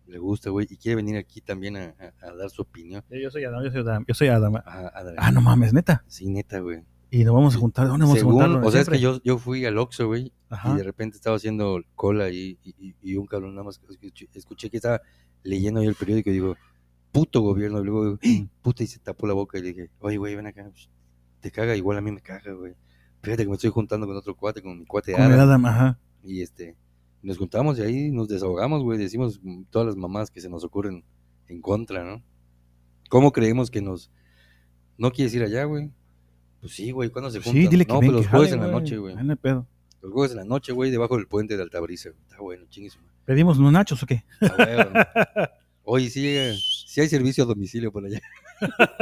le gusta, güey, y quiere venir aquí también a, a- a dar su opinión. verga. Yo soy Adam, yo soy Adam. Yo soy Adam. Ah, no mames, neta. Sí, neta, güey. Y nos vamos a juntar. ¿Dónde vamos Según- a juntar? o sea, es que yo, yo fui al Oxxo, güey, Ajá. y de repente estaba haciendo cola y, y- un cabrón nada más escuché, escuché que estaba leyendo ahí el periódico y digo, puto gobierno, y luego "¡Ah!", puta, y se tapó la boca y le dije, oye, güey, ven acá, Psh, te caga, igual a mí me caga, güey. Fíjate que me estoy juntando con otro cuate, con mi cuate Adam, Adam, ajá. y este, nos juntamos y ahí nos desahogamos, güey, decimos mm, todas las mamás que se nos ocurren en contra, ¿no? ¿Cómo creemos que nos... No quieres ir allá, güey? Pues sí, güey, ¿cuándo se Sí, juntan? dile que no, ven, pues los jueves jale, en la noche, güey. Ah, no pedo. Los jueves en la noche, güey, debajo del puente de Altabrisa. güey. Está bueno, chingues. ¿Pedimos unos nachos o qué? Oye, sí llega, sí hay servicio a domicilio por allá.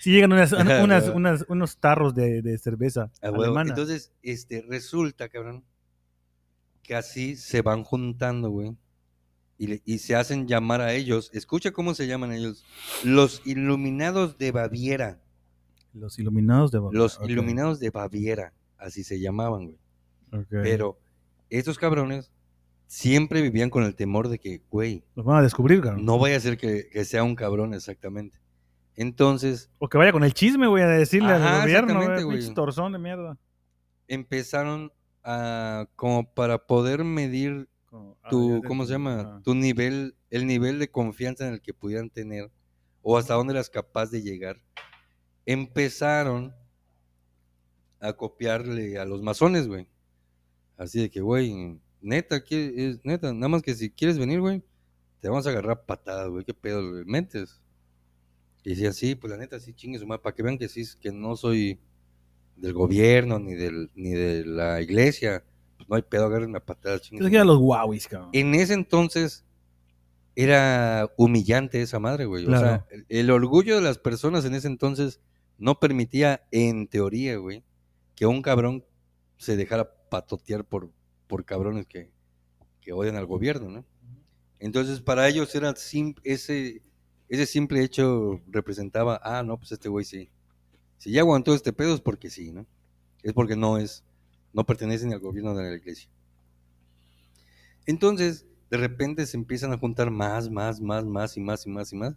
Sí llegan unas, Ajá, unas, unos tarros de, de cerveza A huevo. alemana. Entonces, este, resulta, cabrón, que así se van juntando, güey. Y, le- y se hacen llamar a ellos. Escucha cómo se llaman ellos. Los Iluminados de Baviera. Los iluminados de Baviera. Los Iluminados de Baviera. Así se llamaban, güey. ok. Pero estos cabrones siempre vivían con el temor de que, güey, Los van a descubrir, cabrón. no vaya a ser que, que sea un cabrón exactamente. Entonces O que vaya con el chisme, voy a decirle Ajá, al gobierno, güey. güey. torzón de mierda. empezaron a, como para poder medir Como- ah, tu, ¿cómo se llama? Ajá. Tu nivel, el nivel de confianza en el que pudieran tener o hasta dónde eras capaz de llegar. Empezaron a copiarle a los masones, güey. Así de que, güey, neta, ¿qué es neta? Nada más que si quieres venir, güey, te vamos a agarrar patadas, güey, qué pedo, güey, mentes. Y decía, sí, pues la neta, sí, chingue su madre, para que vean que sí, que no soy del gobierno ni del ni de la iglesia. Pues no hay pedo, agárrenme a patadas, chingue Es que eran los guauis, cabrón. En ese entonces era humillante esa madre, güey. O sea, Claro. el, el orgullo de las personas en ese entonces no permitía, en teoría, güey, que un cabrón se dejara patotear por, por cabrones que, que odian al gobierno, ¿no? Entonces, para ellos era sim- ese, ese simple hecho representaba, ah, no, pues este güey sí. Si ya aguantó este pedo es porque sí, ¿no? Es porque no es, no pertenece ni al gobierno ni a la iglesia. Entonces, de repente se empiezan a juntar más, más, más, más y más y más y más.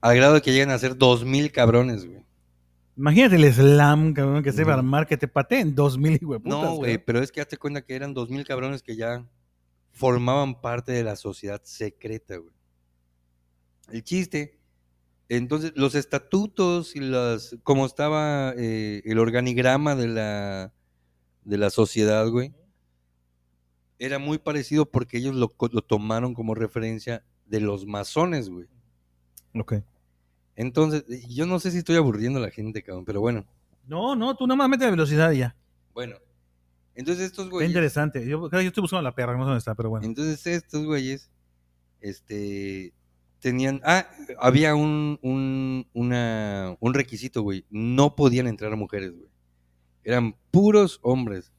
Al grado de que llegan a ser dos mil cabrones, güey. Imagínate el slam, cabrón, que se va a armar, que te pateen dos mil. No, güey, pero es que hazte cuenta que eran dos mil cabrones que ya formaban parte de la sociedad secreta, güey. El chiste, entonces, los estatutos y las, como estaba eh, el organigrama de la, de la sociedad, güey, era muy parecido porque ellos lo, lo tomaron como referencia de los masones, güey. Ok. Entonces, yo no sé si estoy aburriendo a la gente, cabrón, pero bueno, No, no, tú nada más mete la velocidad y ya. bueno. Entonces estos Está güeyes... interesante. Yo, yo estoy buscando la perra, no sé dónde está, pero bueno. Entonces estos güeyes, este, tenían, ah, había un, un, una- un requisito, güey, no podían entrar mujeres, güey. Eran puros hombres.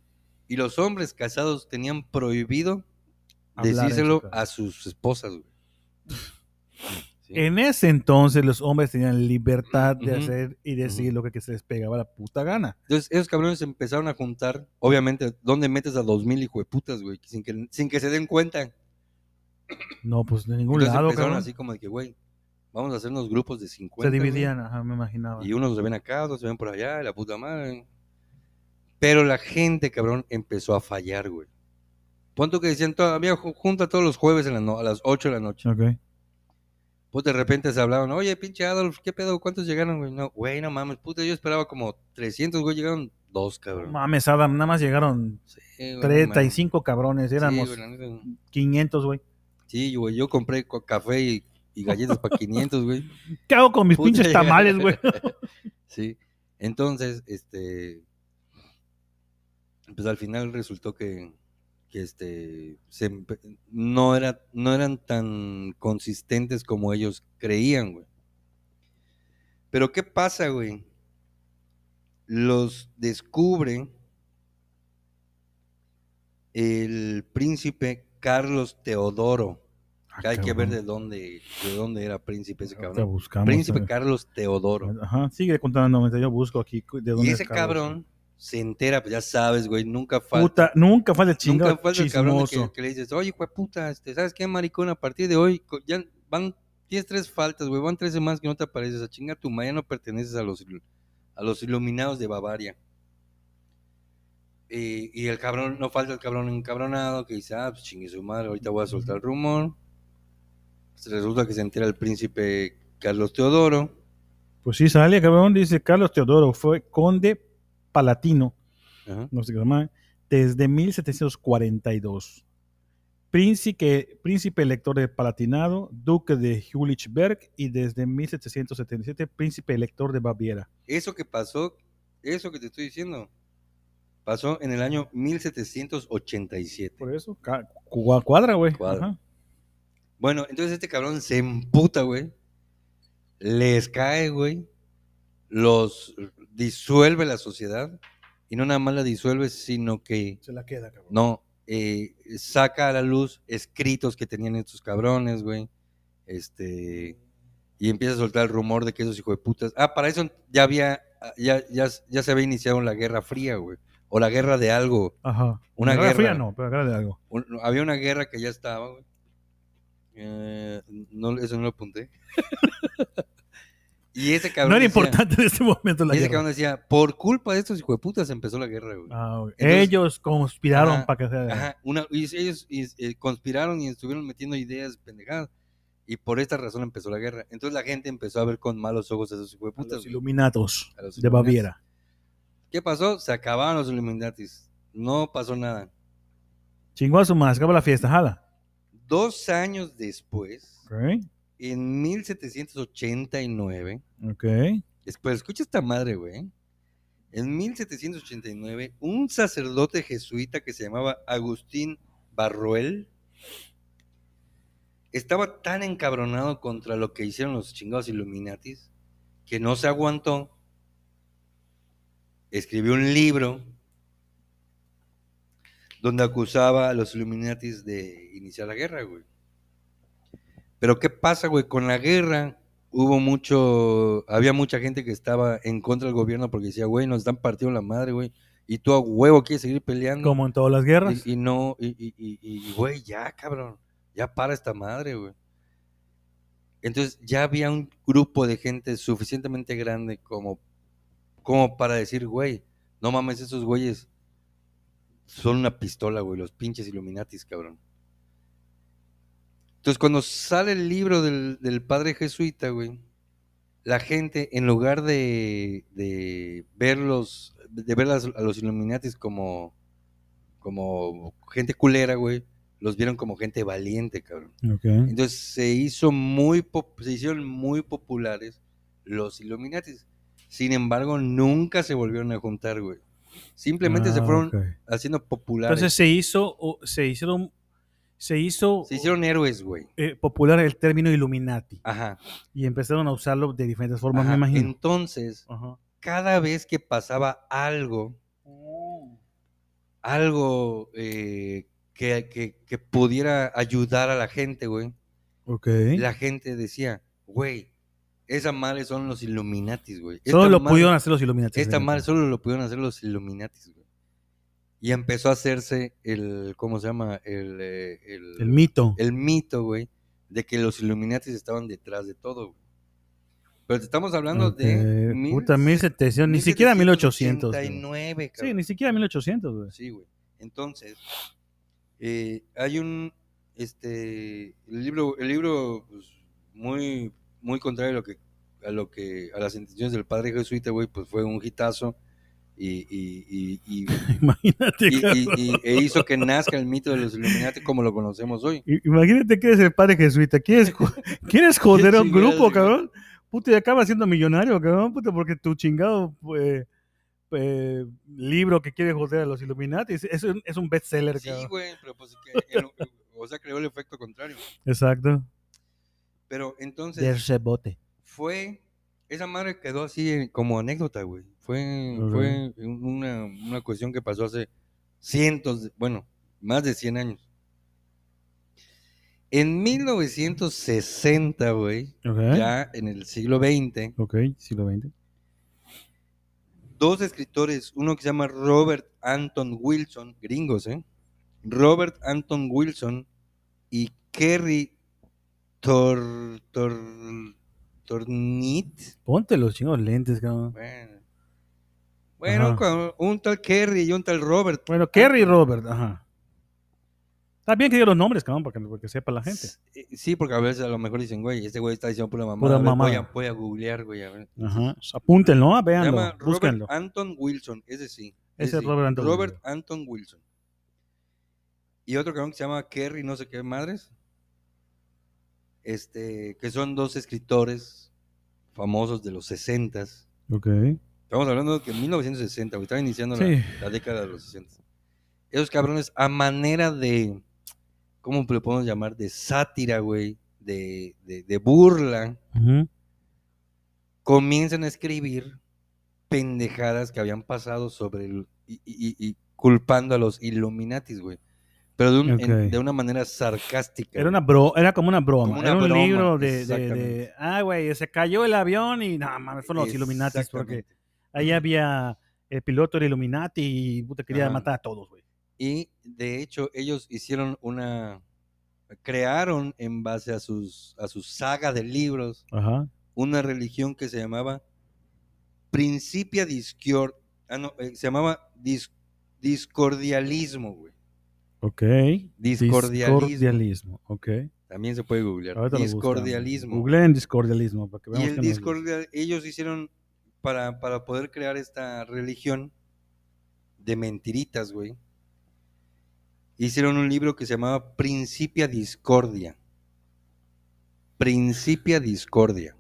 Y los hombres casados tenían prohibido Hablar decírselo a sus esposas, güey. Sí. En ese entonces los hombres tenían libertad de Ujú, hacer y decir lo que se les pegaba la puta gana. Entonces esos cabrones empezaron a juntar, obviamente, ¿dónde metes a dos mil hijo de putas, güey? Sin que, sin que se den cuenta. No, pues de ningún Entonces lado, empezaron cabrón. así como de que, güey, vamos a hacernos grupos de 50. Se güey. dividían, ajá, me imaginaba. Y unos se ven acá, otros se ven por allá, la puta madre. Pero la gente, cabrón, empezó a fallar, güey. Punto que decían, todavía ju- junta todos los jueves en la no- a las 8 de la noche. Ok. Pues de repente se hablaban, oye, pinche Adolf, ¿qué pedo? ¿Cuántos llegaron, güey? No, güey, no mames, puta, yo esperaba como 300, güey, llegaron dos, cabrón. Mames, Adam, nada más llegaron Sí, güey, no 35 cabrones, éramos Sí, güey, la neta. 500, güey. Sí, güey, yo compré co- café y, y galletas para 500, güey. ¿Qué hago con mis Puta, pinches tamales, güey? Sí. Entonces, este. Pues al final resultó que, que este. se no, era, no eran tan consistentes como ellos creían, güey. Pero ¿qué pasa, güey? Los descubre el príncipe Carlos Teodoro. que hay que ver de dónde, de dónde era príncipe ese cabrón. buscamos, Príncipe ver. Carlos Teodoro. Ajá, sigue contando, yo busco aquí de dónde Y es ese Carlos, cabrón se entera, pues ya sabes, güey, nunca falta. Puta, nunca falta el chingado nunca falta el cabrón que, que le dices, oye, güey, puta, este, ¿sabes qué, maricón? A partir de hoy, ya van, tienes tres faltas, güey, van tres semanas que no te apareces. A chingar tu ya no perteneces a los, a los iluminados de Bavaria. Y, y el cabrón, no falta el cabrón encabronado que dice, ah, pues chingue su madre, ahorita voy a soltar el rumor. Pues resulta que se entera el príncipe Carlos Teodoro. Pues sí, sale, cabrón, dice Carlos Teodoro, fue conde palatino, Ajá. no sé qué se llama, desde 1742. príncipe, príncipe elector de Palatinado, duque de Jülichberg y desde 1777 príncipe elector de Baviera. Eso que pasó, eso que te estoy diciendo, pasó en el año 1787. Por eso, cuadra, güey. Bueno, entonces este cabrón se emputa, güey. Les cae, güey. Los disuelve la sociedad. Y no nada más la disuelve, sino que Se la queda, cabrón. no eh, saca a la luz escritos que tenían estos cabrones, güey. Este. Y empieza a soltar el rumor de que esos hijos de putas. Ah, para eso ya había. Ya, ya, ya se había iniciado la Guerra Fría, güey. O la guerra de algo. Ajá. Una Guerra guerra. fría no, pero guerra de algo. Un- había una guerra que ya estaba, güey. Eh, no, eso no lo apunté. y ese cabrón. No era decía- importante en este momento la y ese guerra. cabrón decía, por culpa de estos hijos de putas empezó la guerra, güey. Ah, güey. Entonces- Ellos conspiraron para que sea. Ajá, una, y ellos y, eh, conspiraron y estuvieron metiendo ideas pendejadas. Y por esta razón empezó la guerra. Entonces la gente empezó a ver con malos ojos a esos de a los A los de. Baviera. ¿Qué pasó? Se acabaron los Illuminatis. No pasó nada. Chingó a su madre, acaba la fiesta, jala. Dos años después, en 1789, ok. Después, escucha esta madre, güey. En 1789, un sacerdote jesuita que se llamaba Agustín Barruel estaba tan encabronado contra lo que hicieron los chingados Illuminatis que no se aguantó. Escribió un libro donde acusaba a los Illuminatis de iniciar la guerra, güey. Pero ¿qué pasa, güey? Con la guerra hubo mucho, había mucha gente que estaba en contra del gobierno porque decía, güey, nos están partiendo la madre, güey. Y tú a huevo quieres seguir peleando. Como en todas las guerras. Y, y no, y, y, y- y, güey, ya, cabrón, ya para esta madre, güey. Entonces ya había un grupo de gente suficientemente grande como, como para decir, güey, no mames, esos güeyes son una pistola, güey, los pinches Illuminatis, cabrón. Entonces cuando sale el libro del, del padre jesuita, güey, la gente, en lugar de, de verlos, de ver las- a los Illuminatis como, como gente culera, güey, los vieron como gente valiente, cabrón. Entonces se hizo muy se hicieron muy populares los Illuminatis. Sin embargo, nunca se volvieron a juntar, güey. Simplemente se Ah, fueron haciendo populares. Entonces se hizo, o se hicieron, se hizo, se hicieron héroes, güey. eh, popular el término Illuminati Ajá. y empezaron a usarlo de diferentes formas, ajá. me imagino. Entonces, Ajá. cada vez que pasaba algo, algo eh, que, que- que pudiera ayudar a la gente, güey, Ok. la gente decía, güey, esa madre son los Illuminatis, güey. Solo lo madre- pudieron hacer los Illuminati. Esta madre solo lo pudieron hacer los Illuminatis, güey. Y empezó a hacerse el, ¿cómo se llama? El, eh, el, El mito. el mito, güey, de que los Illuminatis estaban detrás de todo, güey. Pero te estamos hablando de... Ok, Puta, 1700, ni siquiera 1800. güey. 1789, Sí, cabrón. ni siquiera 1800, güey. Sí, güey. Entonces, eh, hay un, este, el libro, el libro, pues, muy, muy contrario a lo que, a lo que, a las intenciones del padre jesuita, güey, pues fue un hitazo y, y, y, y, Imagínate, e hizo que nazca el mito de los Illuminati como lo conocemos hoy. Imagínate que eres el padre jesuita. ¿Quieres, ¿quieres joder a un grupo, cabrón? Puta, y acabas siendo millonario, cabrón. Puta, porque tu chingado pues, eh, libro que quiere joder a los Illuminati es, un, es un bestseller, Sí, güey, pero pues, que el- o sea, creó el efecto contrario. Exacto. Pero entonces... De ese bote. fue esa madre quedó así como anécdota, güey. Fue, fue una, una cuestión que pasó hace cientos, de- bueno, más de 100 años. En 1960, güey, ya en el siglo XX, Ok, siglo XX. dos escritores, uno que se llama Robert Anton Wilson, gringos, ¿eh? Robert Anton Wilson y Kerry Tor, Tor, Tornit, Ponte los chingos lentes, cabrón. Bueno, bueno Ajá. con un tal Kerry y un tal Robert. Bueno, Kerry y Robert, ajá. Está bien que diga los nombres, cabrón, para que, para que sepa la gente. Sí, porque a veces a lo mejor dicen, güey, este güey está diciendo pura mamada. Pura ver, Voy, a, voy a googlear, güey, a ver. Ajá. Apúntenlo, ah, Se véanlo, llama Robert búsquenlo. Anton Wilson, ese sí. Ese es Robert Anton Robert Wilson. Anton Wilson. Y otro cabrón que se llama Kerry, no sé qué madres. Este, que son dos escritores famosos de los 60 Ok. Estamos hablando de que en 1960, güey, estaba iniciando la- Sí. la, década de los 60. Esos cabrones, a manera de, ¿cómo le podemos llamar? De sátira, güey, de, de, de burla, Ujú. comienzan a escribir pendejadas que habían pasado sobre el, y, y- y culpando a los Illuminatis, güey. Pero de, un- en- Ok. de una manera sarcástica. Era, una bro, era como una broma. Como una era un broma, libro de, de- de. Ah, güey, se cayó el avión y nada, mames, fueron los Illuminati. Porque. Ahí había. El piloto era Illuminati y puta, quería Ajá. matar a todos, güey. Y de hecho, ellos hicieron una. Crearon en base a sus, a su saga de libros Ajá. una religión que se llamaba Principia Discord. Ah, no, eh, se llamaba dis- Discordialismo, güey. Ok. Discordialismo. Discordialismo. Ok. También se puede googlear. Discordialismo. Googleen discordialismo para que Y veamos el qué nos dice. discordia, ellos hicieron para, para poder crear esta religión de mentiritas, güey. Hicieron un libro que se llamaba Principia Discordia. Principia Discordia.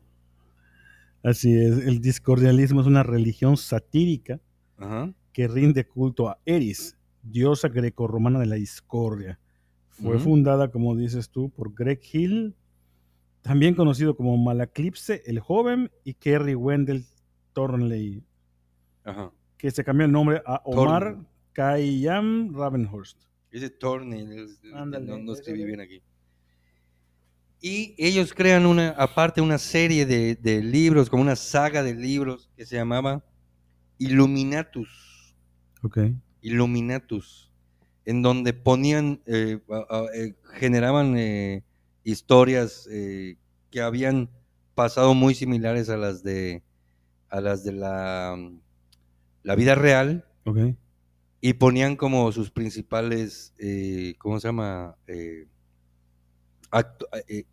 Así es. El discordialismo es una religión satírica Ajá. que rinde culto a Eris, diosa grecorromana de la discordia. Fue fundada, como dices tú, por Greg Hill, también conocido como Malaclipse el Joven, y Kerry Wendell Thornley, Ajá. que se cambió el nombre a Omar Thornley. Khayyam Ravenhurst. Ese Ándale, no, no escribí bien aquí. Y ellos crean una, aparte una serie de, de libros, como una saga de libros que se llamaba Illuminatus. Ok. Illuminatus, en donde ponían, eh, eh, generaban eh, historias que habían pasado muy similares a las de, a las de la, la vida real Ok. y ponían como sus principales, eh, ¿cómo se llama? Eh, acto- eh,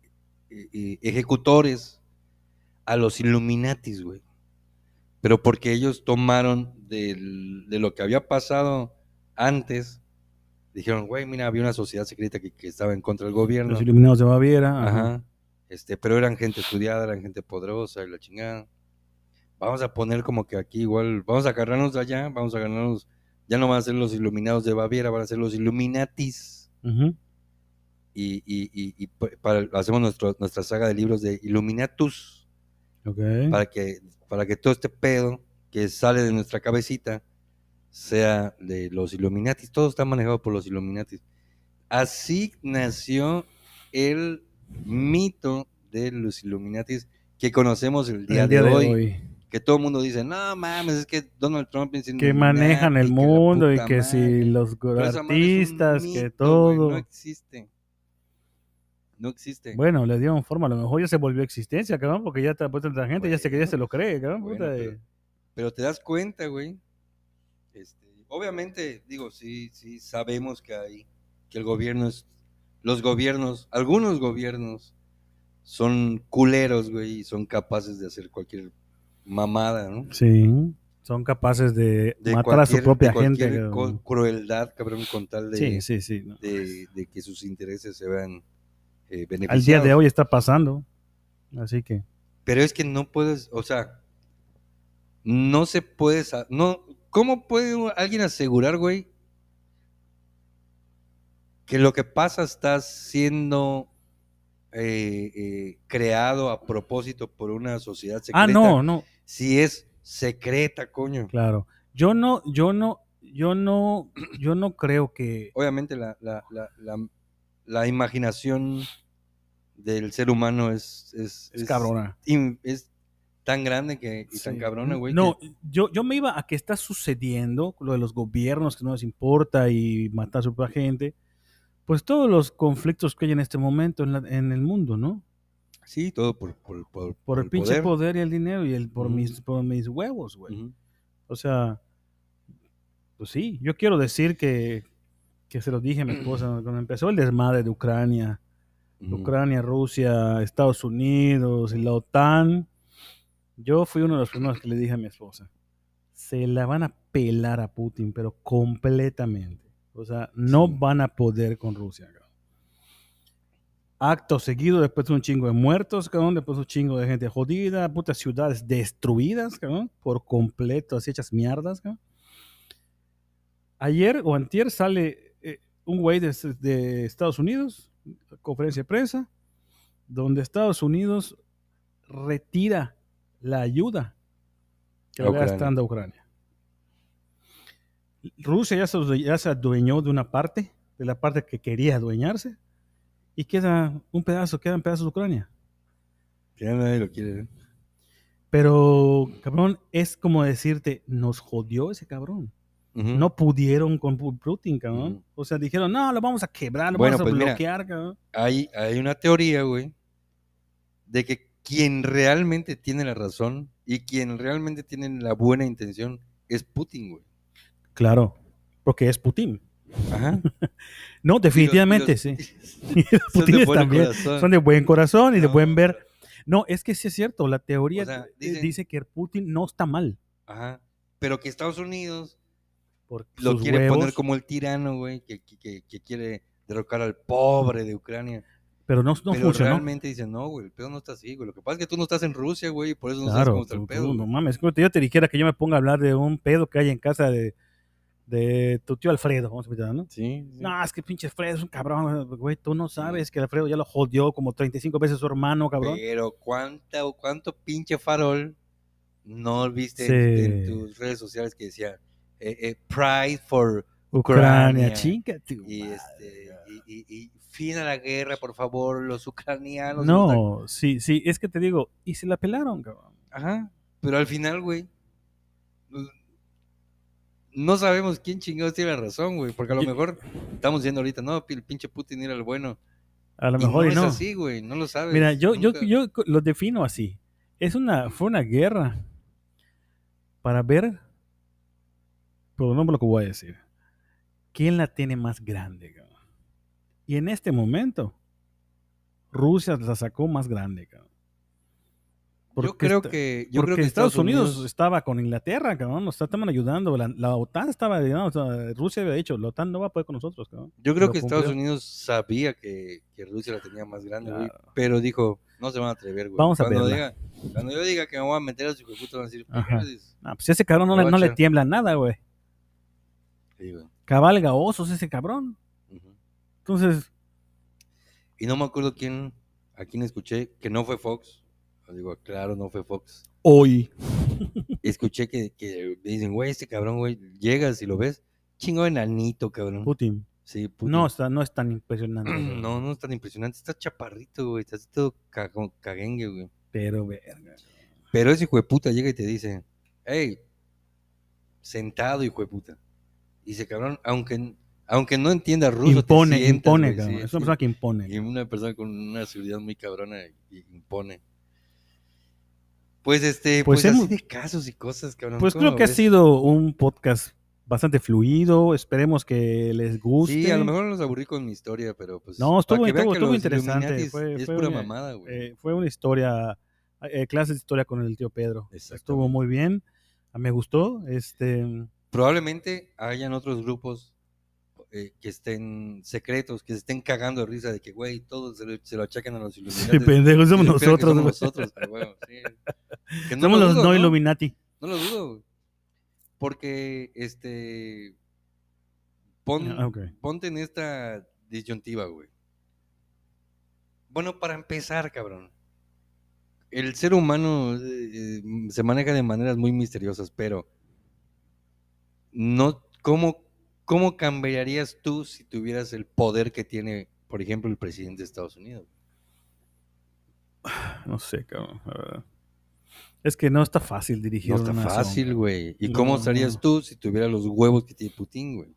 ejecutores a los Illuminatis, güey. Pero porque ellos tomaron del- de lo que había pasado antes, dijeron, güey, mira, había una sociedad secreta que, que estaba en contra del gobierno. Los iluminados de Baviera. Ajá. Ajá. Este, pero eran gente estudiada, eran gente poderosa y la chingada. Vamos a poner como que aquí igual, vamos a agarrarnos de allá, vamos a agarrarnos, ya no van a ser los iluminados de Baviera, van a ser los Illuminatis. Y, y- y- y pa- para- hacemos nuestro- nuestra saga de libros de Illuminatus, Ok. para que, para que todo este pedo que sale de nuestra cabecita sea de los Illuminatis. Todo está manejado por los Illuminatis. Así nació el mito de los Illuminatis que conocemos el día, El día de, de hoy, hoy. Que todo el mundo dice, no mames, es que Donald Trump es Que manejan el mundo y que si madre". los artistas, que mito, todo. no existe. No existe. Bueno, le dieron forma, a lo mejor ya se volvió existencia, cabrón, porque ya está puesta la gente, ya se que ya se lo cree, cabrón. bueno, puta, pero- eh. Pero te das cuenta, güey. Este, obviamente, digo, sí, sí sabemos que hay, que el gobierno es, los gobiernos, algunos gobiernos son culeros, güey, y son capaces de hacer cualquier mamada, ¿no? Sí, son capaces de, De matar a su propia de gente. cabrón. crueldad, cabrón, con tal de, Sí, sí, sí. no. de, de que sus intereses se vean eh, Al día beneficiados. de hoy está pasando. Así que, Pero es que no puedes, o sea, no se puede, no, ¿cómo puede alguien asegurar, güey, que lo que pasa está siendo eh, eh, creado a propósito por una sociedad secreta? ah, no, no, Si es secreta, coño. claro. Yo no, yo no, yo no, yo no creo que. Obviamente la, la, la, la, la imaginación del ser humano es... Es, Es cabrona. in- es tan grande que, y tan cabrona, güey. No, que- yo, yo me iba a que está sucediendo, lo de los gobiernos que no les importa y matar a su propia gente. Pues todos los conflictos que hay en este momento en, la- en el mundo, ¿no? Sí, todo por, por, por, Por el pinche poder. poder. y el dinero y el por mis por mis huevos, güey. O sea, pues sí, yo quiero decir que, que se lo dije a mi esposa cuando empezó el desmadre de Ucrania. Ucrania, Rusia, Estados Unidos y la OTAN. Yo fui uno de los primeros que le dije a mi esposa, se la van a pelar a Putin, pero completamente. O sea, no Sí. van a poder con Rusia. Acto seguido, después un chingo de muertos, cabrón, después un chingo de gente jodida, putas ciudades destruidas, cabrón, por completo, así hechas mierdas, cabrón. Ayer o antier sale eh, un güey de, de Estados Unidos, conferencia de prensa, donde Estados Unidos retira la ayuda que le está dando a Ucrania. Rusia ya se, ya se adueñó de una parte, de la parte que quería adueñarse, y queda un pedazo, quedan pedazos de Ucrania. Ya nadie lo quiere. ¿eh? Pero, cabrón, es como decirte, nos jodió ese cabrón. No pudieron con Pu- Putin, cabrón. Ujú. O sea, dijeron, no, lo vamos a quebrar, lo Bueno, vamos a pues mira. bloquear, cabrón. Hay, hay una teoría, güey, de que quien realmente tiene la razón y quien realmente tiene la buena intención es Putin, güey. Claro, porque es Putin. Ajá. No, definitivamente, los- sí. son de buen también, corazón. son de buen corazón y de No, buen ver. No, es que sí es cierto, la teoría O sea, dicen- dice que Putin no está mal. Ajá. Pero que Estados Unidos Por lo quiere huevos, poner como el tirano, güey, que, que- que- que quiere derrocar al pobre de Ucrania. pero no, no pero funcionó. realmente dicen, no, güey, el pedo no está así, güey. Lo que pasa es que tú no estás en Rusia, güey, y por eso no sabes cómo está el pedo. tú, no mames, yo te dijera que yo me ponga a hablar de un pedo que hay en casa de, de tu tío Alfredo, vamos a ¿no? Sí, sí. No, es que pinche Alfredo es un cabrón, güey, tú no sabes que Alfredo ya lo jodió como 35 veces su hermano, cabrón. Pero cuánta, cuánto pinche farol no viste Sí. en, en tus redes sociales que decía eh, eh, Pride for Ucrania, Ucrania. chinga y, este, y, y- y fin a la guerra, por favor, los ucranianos. No, sí, sí, es que te digo, y se la pelaron, cabrón. Ajá. Pero al final, güey, no sabemos quién chingados tiene razón, güey, porque a lo mejor estamos diciendo ahorita, no, el pinche Putin era el bueno. A lo Y mejor no y no. es así, güey, no lo sabes. Mira, yo, yo, yo lo defino así. Es una, fue una guerra para ver, pero no por lo que voy a decir, quién la tiene más grande, cabrón. Y en este momento, Rusia la sacó más grande, cabrón. Yo Porque creo esta- que, yo creo que Estados, Unidos, estaba con Inglaterra, cabrón, nos estaban ayudando, la, la OTAN estaba ayudando, o sea, Rusia había dicho, la OTAN no va a poder con nosotros, cabrón. Yo creo Lo que Estados cumplió. Unidos sabía que, que Rusia la tenía más grande, güey. Claro. Pero dijo, no se van a atrever, güey. Vamos a cuando verla. diga, cuando yo diga que me voy a meter a su puta, van a decir. Ah, pues ese cabrón no, le, no le tiembla nada, güey. Sí, güey. Cabalga osos ese cabrón. Ujú. Entonces, Y no me acuerdo quién, a quién escuché, que no fue Fox. Digo, claro, no fue Fox. hoy. Escuché que, que dicen, güey, este cabrón, güey, llegas y lo ves, chingo enanito, cabrón. Putin. Sí, Putin. No, está, no es tan impresionante. güey. no, no es tan impresionante. Está chaparrito, güey. Está así todo cago- caguengue, güey. Pero, verga. Pero ese hijo de puta llega y te dice, hey, sentado, hijo de puta. Y dice, cabrón, aunque, aunque no entienda ruso, impone, te sientas, impone, güey, cabrón. sí, es una persona que impone. Y una persona con una seguridad muy cabrona y impone. Pues este, Pues pues, hemos- así de casos y cosas, cabrón. Pues ¿cómo creo que ha sido un podcast bastante fluido. Esperemos que les guste. Sí, a lo mejor nos aburrí con mi historia, pero pues. No, estuvo- estuvo- estuvo los interesante, fue- es fue pura una- mamada, güey. Eh, fue una historia, eh, clase de historia con el tío Pedro. Estuvo muy bien. Me gustó. Este, Probablemente hayan otros grupos eh, que estén secretos, que se estén cagando de risa de que, güey, todos se lo, se lo achacan a los sí, Illuminatis. pendejos, somos nosotros. somos nosotros, sí. Que no Somos lo los dudo, no. Illuminati. No lo dudo, güey. Porque, este. Pon, Ah. Ponte en esta disyuntiva, güey. Bueno, para empezar, cabrón. El ser humano eh, eh, se maneja de maneras muy misteriosas, pero. No, ¿cómo, ¿Cómo cambiarías tú si tuvieras el poder que tiene, por ejemplo, el presidente de Estados Unidos? No sé, cabrón. la verdad. Es que no está fácil dirigir No está una fácil, güey. ¿Y No, cómo no. estarías tú si tuvieras los huevos que tiene Putin, güey?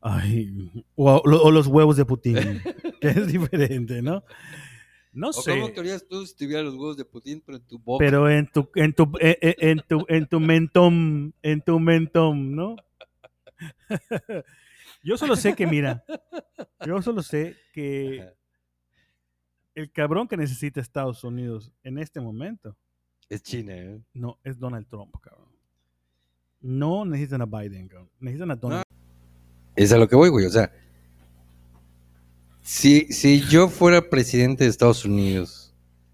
Ay, o, o los huevos de Putin, que es diferente, ¿no? No ¿O sé. cómo actuarías tú si tuvieras los huevos de Putin, pero en tu boca? Pero en tu, en tu, eh, eh, en tu, en tu mentom, en tu mentom, ¿no? Yo solo sé que, mira, yo solo sé que Ajá. el cabrón que necesita Estados Unidos en este momento, Es China, ¿eh? no, es Donald Trump, cabrón. No necesitan a Biden, cabrón. Necesitan a Donald Es a lo que voy, güey. O sea, si, si yo fuera presidente de Estados Unidos,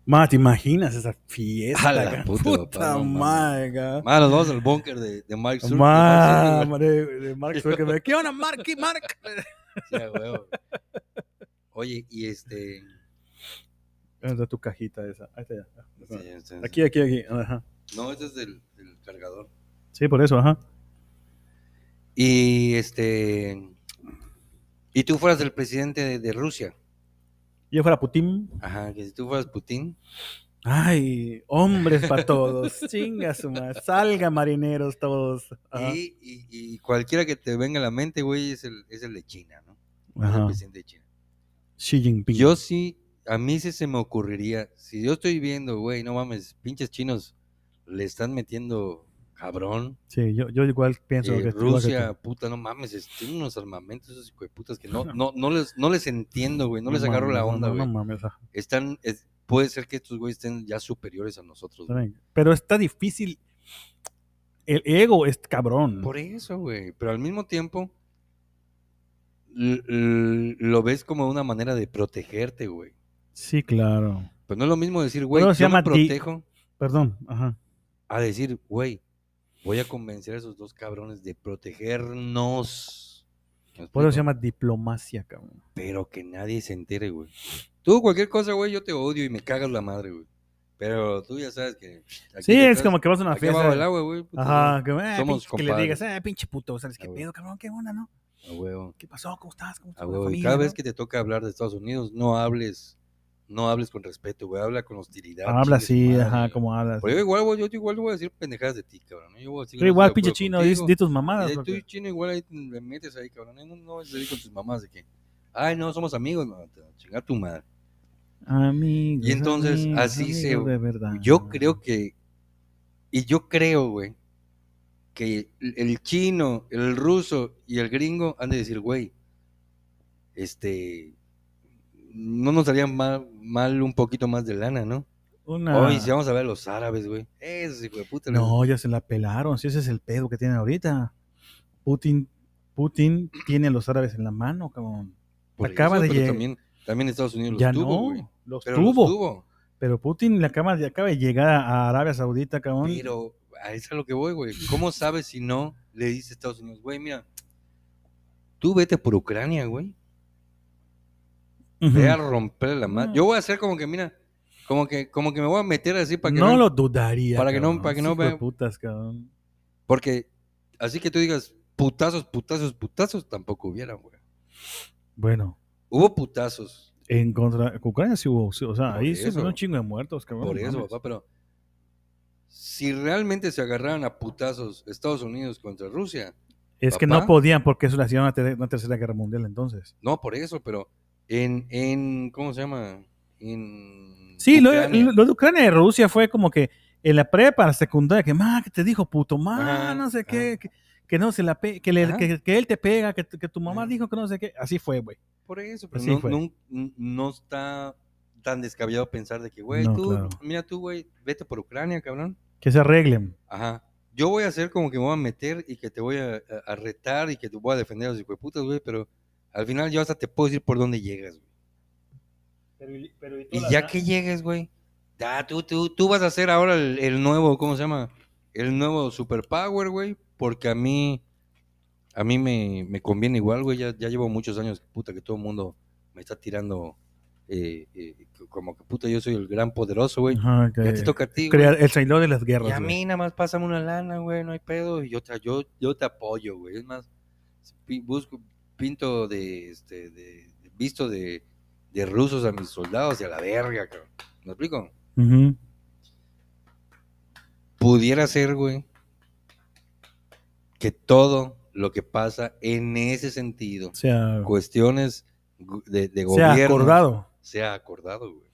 Ma, ¿te imaginas esa fiesta? A la puta, Puta, madre, ca. ma, nos vamos al búnker de, de Mark Zuckerberg. Ma, Sí, madre, de Mark Zuckerberg. ¿Qué onda, Mark? ¿Qué Mark? a huevo. Oye, y este. ¿Dónde está tu cajita esa? Ahí está ya. sí, este- Aquí, aquí, aquí. Ajá. No, este es del, del cargador. Sí, por eso, ajá. Y este. Y tú fueras el presidente de, de Rusia. Yo fuera Putin. Ajá, que si tú fueras Putin. Ay, hombres para todos. Chinga su madre. Salga marineros todos. Y, y- y cualquiera que te venga a la mente, güey, es el, es el de China, ¿no? El presidente de China. Xi Jinping. Yo sí, a mí sí se me ocurriría, si yo estoy viendo, güey, no mames, pinches chinos le están metiendo cabrón. Sí, yo, yo igual pienso eh, que Rusia, puta, no mames, es- tienen unos armamentos esos hijos de putas que no, no, no les, no les entiendo, güey, no les agarro mames, la onda, no, güey. No, mames, ajá. Están, es- puede ser que estos güeyes estén ya superiores a nosotros. Güey. Pero está difícil. El ego es cabrón. Por eso, güey, pero al mismo tiempo lo ves como una manera de protegerte, güey. Sí, claro. Pues no es lo mismo decir, güey, se yo me protejo. Perdón, ajá. a decir, güey, voy a convencer a esos dos cabrones de protegernos. ¿Me Por eso se llama diplomacia, cabrón. Pero que nadie se entere, güey. Tú, cualquier cosa, güey, yo te odio y me cagas la madre, güey. Pero tú ya sabes que. Sí, es como que vas a una aquí abajo fiesta. agua, güey. Ajá, que, eh, Somos pinche- que le digas, eh, pinche puto, ¿sabes qué pedo, cabrón? ¿Qué onda, no? A huevo. ¿Qué pasó? ¿Cómo estás? ¿Cómo A estás? Y cada vez que te toca hablar de Estados Unidos, no hables, no hables con respeto, güey. Habla con hostilidad. Habla así, ajá, como hablas. Pero yo igual, güey, yo igual voy a decir pendejadas de ti, cabrón. Yo voy a decir, Pero igual, de pinche chino, di, tus mamadas. de tú, chino, igual ahí le metes ahí, cabrón. No, no vas a salir con tus mamás de que, ay, no, somos amigos, no, tu madre. Amigos. Y entonces, amigos, así se- amigos de verdad. Yo creo que, y yo creo, güey, que el chino, el ruso y el gringo han de decir, güey, este, no nos haría mal, mal un poquito más de lana, ¿no? Una... Hoy, si vamos a ver a los árabes, güey, esos hijo de puta. No, ya se la pelaron. Si ese es el pedo que tienen ahorita. Putin, Putin tiene a los árabes en la mano, cabrón. por acaba eso, de llegar- También, también Estados Unidos los ya tuvo, no, güey. los Pero los tuvo. Pero Putin le acaba, de- acaba de llegar a Arabia Saudita, cabrón. Pero a eso es a lo que voy, güey. ¿Cómo sabes si no le dice a Estados Unidos, güey, mira, tú vete por Ucrania, güey? Ve a romper la madre. No. Yo voy a hacer como que, mira, como que, como que me voy a meter así para que no vean- lo dudaría. para que no- para que no putas, cabrón. Porque así que tú digas putazos, putazos, putazos, tampoco hubieran, güey. Bueno, Hubo putazos, en contra Ucrania sí hubo, sí, o sea, Por ahí se un chingo de muertos, cabrón. por no eso, papá, pero si realmente se agarraran a putazos Estados Unidos contra Rusia, Es que no podían porque eso le hacían una, ter- una tercera guerra mundial entonces. no por eso, pero en, en ¿cómo se llama? En Sí, lo, lo- de Ucrania y Rusia fue como que en la prepa, la secundaria, que más que te dijo puto, más no sé qué, que, que no se la pe- que, le- que, que él te pega, que, que tu mamá Ajá. dijo que no sé qué, así fue, güey. Por eso, pero no, no- no está tan descabellado pensar de que, güey, No, tú, claro. mira tú, güey, vete por Ucrania, cabrón. Que se arreglen. Ajá. Yo voy a hacer como que me voy a meter y que te voy a, a- a retar y que te voy a defender a los hijueputas, güey, pero al final yo hasta te puedo decir por dónde llegas, güey. Y ya que llegues, güey, ya tú, tú, tú vas a ser ahora el, el nuevo, ¿cómo se llama? El nuevo superpower, güey, porque a mí, a mí me, me conviene igual, güey, ya, ya llevo muchos años, puta, que todo el mundo me está tirando, eh, eh, como que puta, yo soy el gran poderoso, güey. Que- Ya te toca a ti, crear el traidor de las guerras. Y a mí nada más pásame una lana, güey, no hay pedo. Y yo te, yo, yo te apoyo, güey. Es más, busco, pinto de, este, de, de- visto de, de rusos a mis soldados y a la verga, cabrón. ¿Me explico? Ujú. Pudiera ser, güey, que todo lo que pasa en ese sentido, sea, cuestiones de, de sea gobierno, acordado. sea acordado, güey.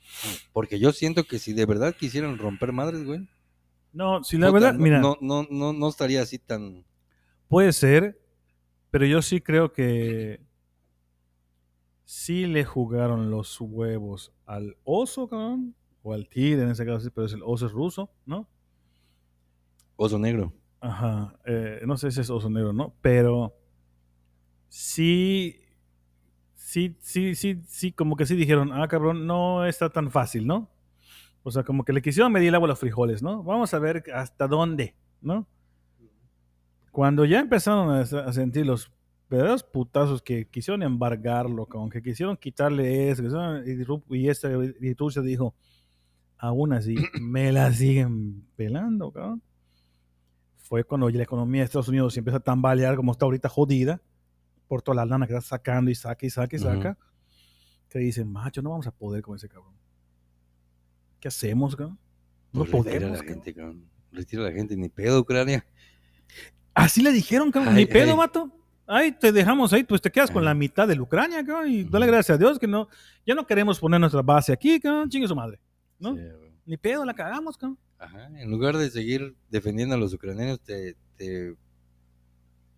Porque yo siento que si de verdad quisieran romper madres, güey, No, si la puta, verdad, no, mira, no, no, no, no estaría así tan... puede ser, pero yo sí creo que sí le jugaron los huevos al oso, cabrón, o al tigre en ese caso, sí, pero es el oso es ruso, ¿no? Oso negro. Ajá, eh, no sé si es oso negro, ¿no? Pero sí, sí, sí, sí, sí, como que sí dijeron, ah, cabrón, no está tan fácil, ¿no? O sea, como que le quisieron medir el agua a los frijoles, ¿no? Vamos a ver hasta dónde, ¿no? Cuando ya empezaron a, a sentir los verdaderos putazos que quisieron embargarlo, cabrón, que quisieron quitarle eso, quisieron- y, Ru- y, Rusia dijo, aún así, me la siguen pelando, cabrón. Fue cuando la economía de Estados Unidos se empieza a tambalear como está ahorita jodida, por toda la lana que está sacando y saca y saca y saca, que dicen, macho, no vamos a poder con ese cabrón. ¿Qué hacemos, cabrón? No Pues retira a podemos. la cabrón. gente, cabrón. Retira a la gente, ni pedo, Ucrania. Así le dijeron, cabrón, ni pedo, ay. vato. Ay, te dejamos ahí, pues te quedas con la mitad de Ucrania, cabrón, y dale gracias a Dios que no, ya no queremos poner nuestra base aquí, cabrón, chingue su madre, ¿no? Sí. Ni pedo, la cagamos, cabrón. Ajá. En lugar de seguir defendiendo a los ucranianos, te, te,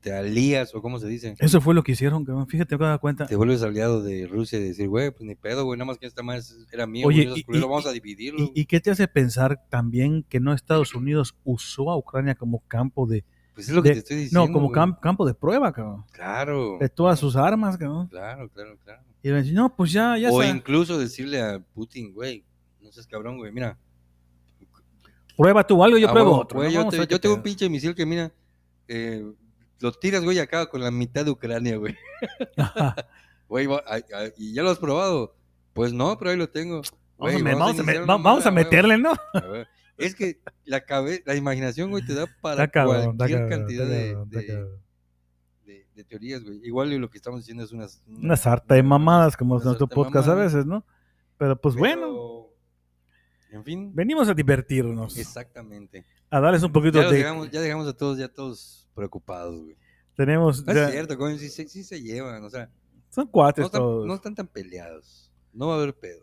te alías, o cómo se dice. Eso fue lo que hicieron, cabrón. Fíjate, me cuenta. Te vuelves aliado de Rusia y decir, güey, pues ni pedo, güey, nada más que esta más era mío, Oye, güey, y- culeros, y- vamos a dividirlo. ¿Y, y qué te hace pensar también que no Estados Unidos usó a Ucrania como campo de... pues es lo que de- te estoy diciendo. no, como campo de prueba, cabrón. Claro. De todas sus armas, cabrón. Claro, claro, claro. Y le dicen, no, pues ya, ya o incluso decirle a Putin, güey, no seas cabrón, güey, mira. Prueba tú algo, yo ah, pruebo otro. güey, ¿no? yo te- tengo un pinche misil que, mira, eh, lo tiras, güey, acá con la mitad de Ucrania, güey. Güey, ¿y ya lo has probado? Pues no, pero ahí lo tengo. Vamos, a, Güey, vamos a me- vamos a meterle, ¿no? A ver, Es que la, cabe- la imaginación, güey, te da para cabrón, cualquier cabrón, cantidad de, de- cabrón. de- de teorías, güey. Igual lo que estamos diciendo es una... Una sarta de mamadas como una nuestro podcast a veces, ¿no? Pero pues bueno, En fin, venimos a divertirnos, exactamente. a darles un poquito Ya, de... dejamos, ya dejamos a todos, ya todos preocupados, güey. Tenemos... No ya- es cierto, coño, sí, se- sí se llevan, o sea, son cuates no están, todos. no están tan peleados. No va a haber pedo.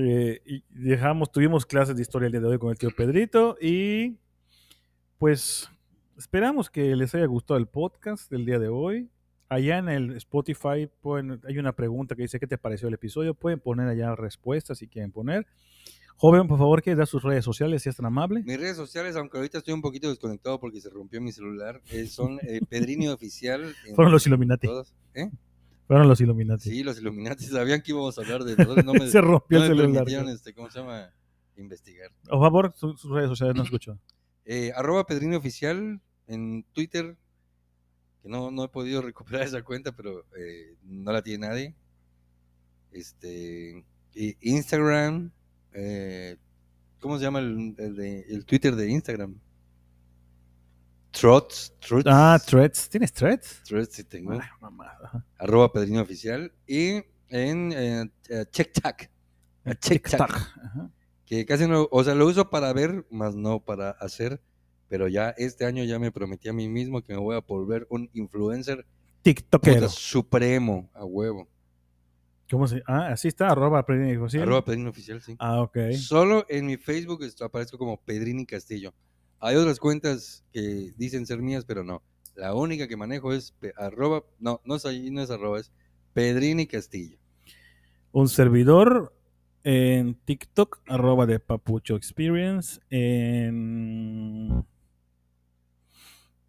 Eh, y dejamos, tuvimos clases de historia el día de hoy con el tío Pedrito y pues esperamos que les haya gustado el podcast del día de hoy. Allá en el Spotify pueden- hay una pregunta que dice ¿qué te pareció el episodio? Pueden poner allá respuestas si quieren poner. Joven, por favor, que dar sus redes sociales si es tan amable. Mis redes sociales, aunque ahorita estoy un poquito desconectado porque se rompió mi celular, eh, son eh, Pedrini Oficial. Fueron los Illuminati. todas. ¿Eh? Fueron los Illuminati. Sí, los Illuminati sabían que íbamos a hablar de nosotros. No me, Se rompió no el me celular. permitieron, este, ¿cómo se llama? Investigar. Por favor, su- sus redes sociales no escucho. Eh, arroba Pedrini Oficial en Twitter, que no, no he podido recuperar esa cuenta, pero eh, no la tiene nadie. Este, Instagram, eh, ¿cómo se llama el, el de- el Twitter de Instagram? Trots, Trots, Ah, threads. ¿Tienes threads? Threads sí tengo, Ay, arroba Pedrini Oficial, y en eh, eh, TikTok, a TikTok, que casi no, o sea, lo uso para ver, más no para hacer, pero ya este año ya me prometí a mí mismo que me voy a volver un influencer TikTokero. supremo, a huevo. ¿Cómo se Ah, así está, arroba Pedrini Oficial. Arroba Pedrini Oficial, sí. Ah, ok. Solo en mi Facebook aparezco como Pedrini Castillo. Hay otras cuentas que dicen ser mías, pero no. La única que manejo es arroba, no, no es ahí, no es arroba, es Pedrini Castillo. Un servidor en TikTok, arroba de Papucho Experience. En.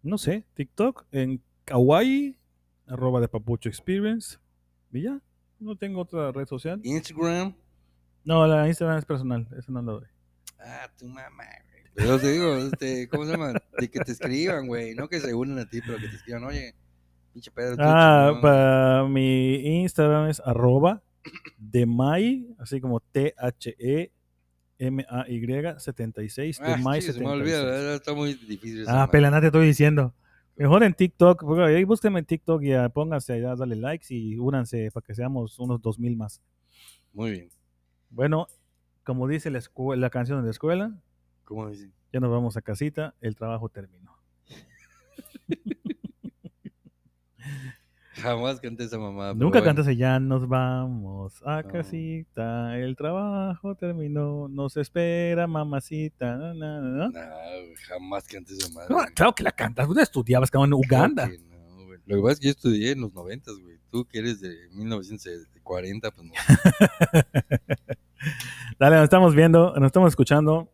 No sé, TikTok. En Kawaii, arroba de Papucho Experience. Y ya, no tengo otra red social. Instagram, No, la Instagram es personal, eso no lo doy. ah, tu mamá, Pero te digo, este, ¿cómo se llama? De que te escriban, güey, no que se unan a ti, pero que te escriban, oye, pinche Pedro. Ah, chingón". para mi Instagram es arroba de May, así como T-H-E. M-A-Y 76, Ah, de May sí, se me olvida, 76. está muy difícil. Ah, madre. pelana te estoy diciendo. Mejor en TikTok, porque ahí búsquenme en TikTok y ah, pónganse allá, dale likes y únanse para que seamos unos 2000 más. Muy bien. Bueno, como dice la canción de la escuela, ¿Cómo dicen? ya nos vamos a casita, el trabajo terminó. Jamás canté esa mamada. Nunca bueno. cantas ya nos vamos a No. casita, el trabajo terminó, nos espera mamacita. na, na. No, jamás canté esa madre. No, claro que la cantas, tú estudiabas cabrón, en Uganda. que no, güey. Lo que pasa es que yo estudié en los noventas, güey. Tú que eres de 1940, pues no. Dale, nos estamos viendo, nos estamos escuchando.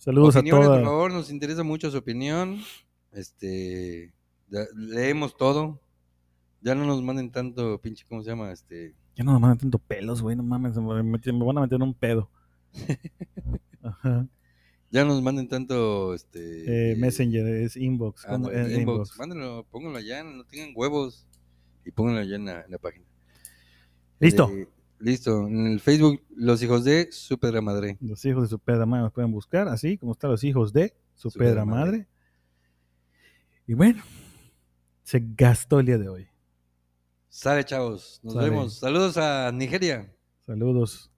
Saludos Opiniones, a por todas. favor, nos interesa mucho su opinión. Este, leemos todo. Ya no nos manden tanto, pinche, ¿cómo se llama? Este. Ya no nos mandan tanto pelos, güey, no mames, me, van a meter en un pedo. Ajá. Ya no nos manden tanto, este. Eh, Messenger es inbox. ah, Eh, inbox. inbox. Mándenlo, pónganlo allá, no tengan huevos. Y pónganlo allá en la, en la página. Listo. Eh, listo. En el Facebook, Los Hijos de Su Pedra Madre. Los hijos de su pedra madre nos pueden buscar, así como están los hijos de su, Su pedra pedra madre. madre. Y bueno, se gastó el día de hoy. Sale, chavos. Nos Sale. vemos. Saludos a Nigeria. Saludos.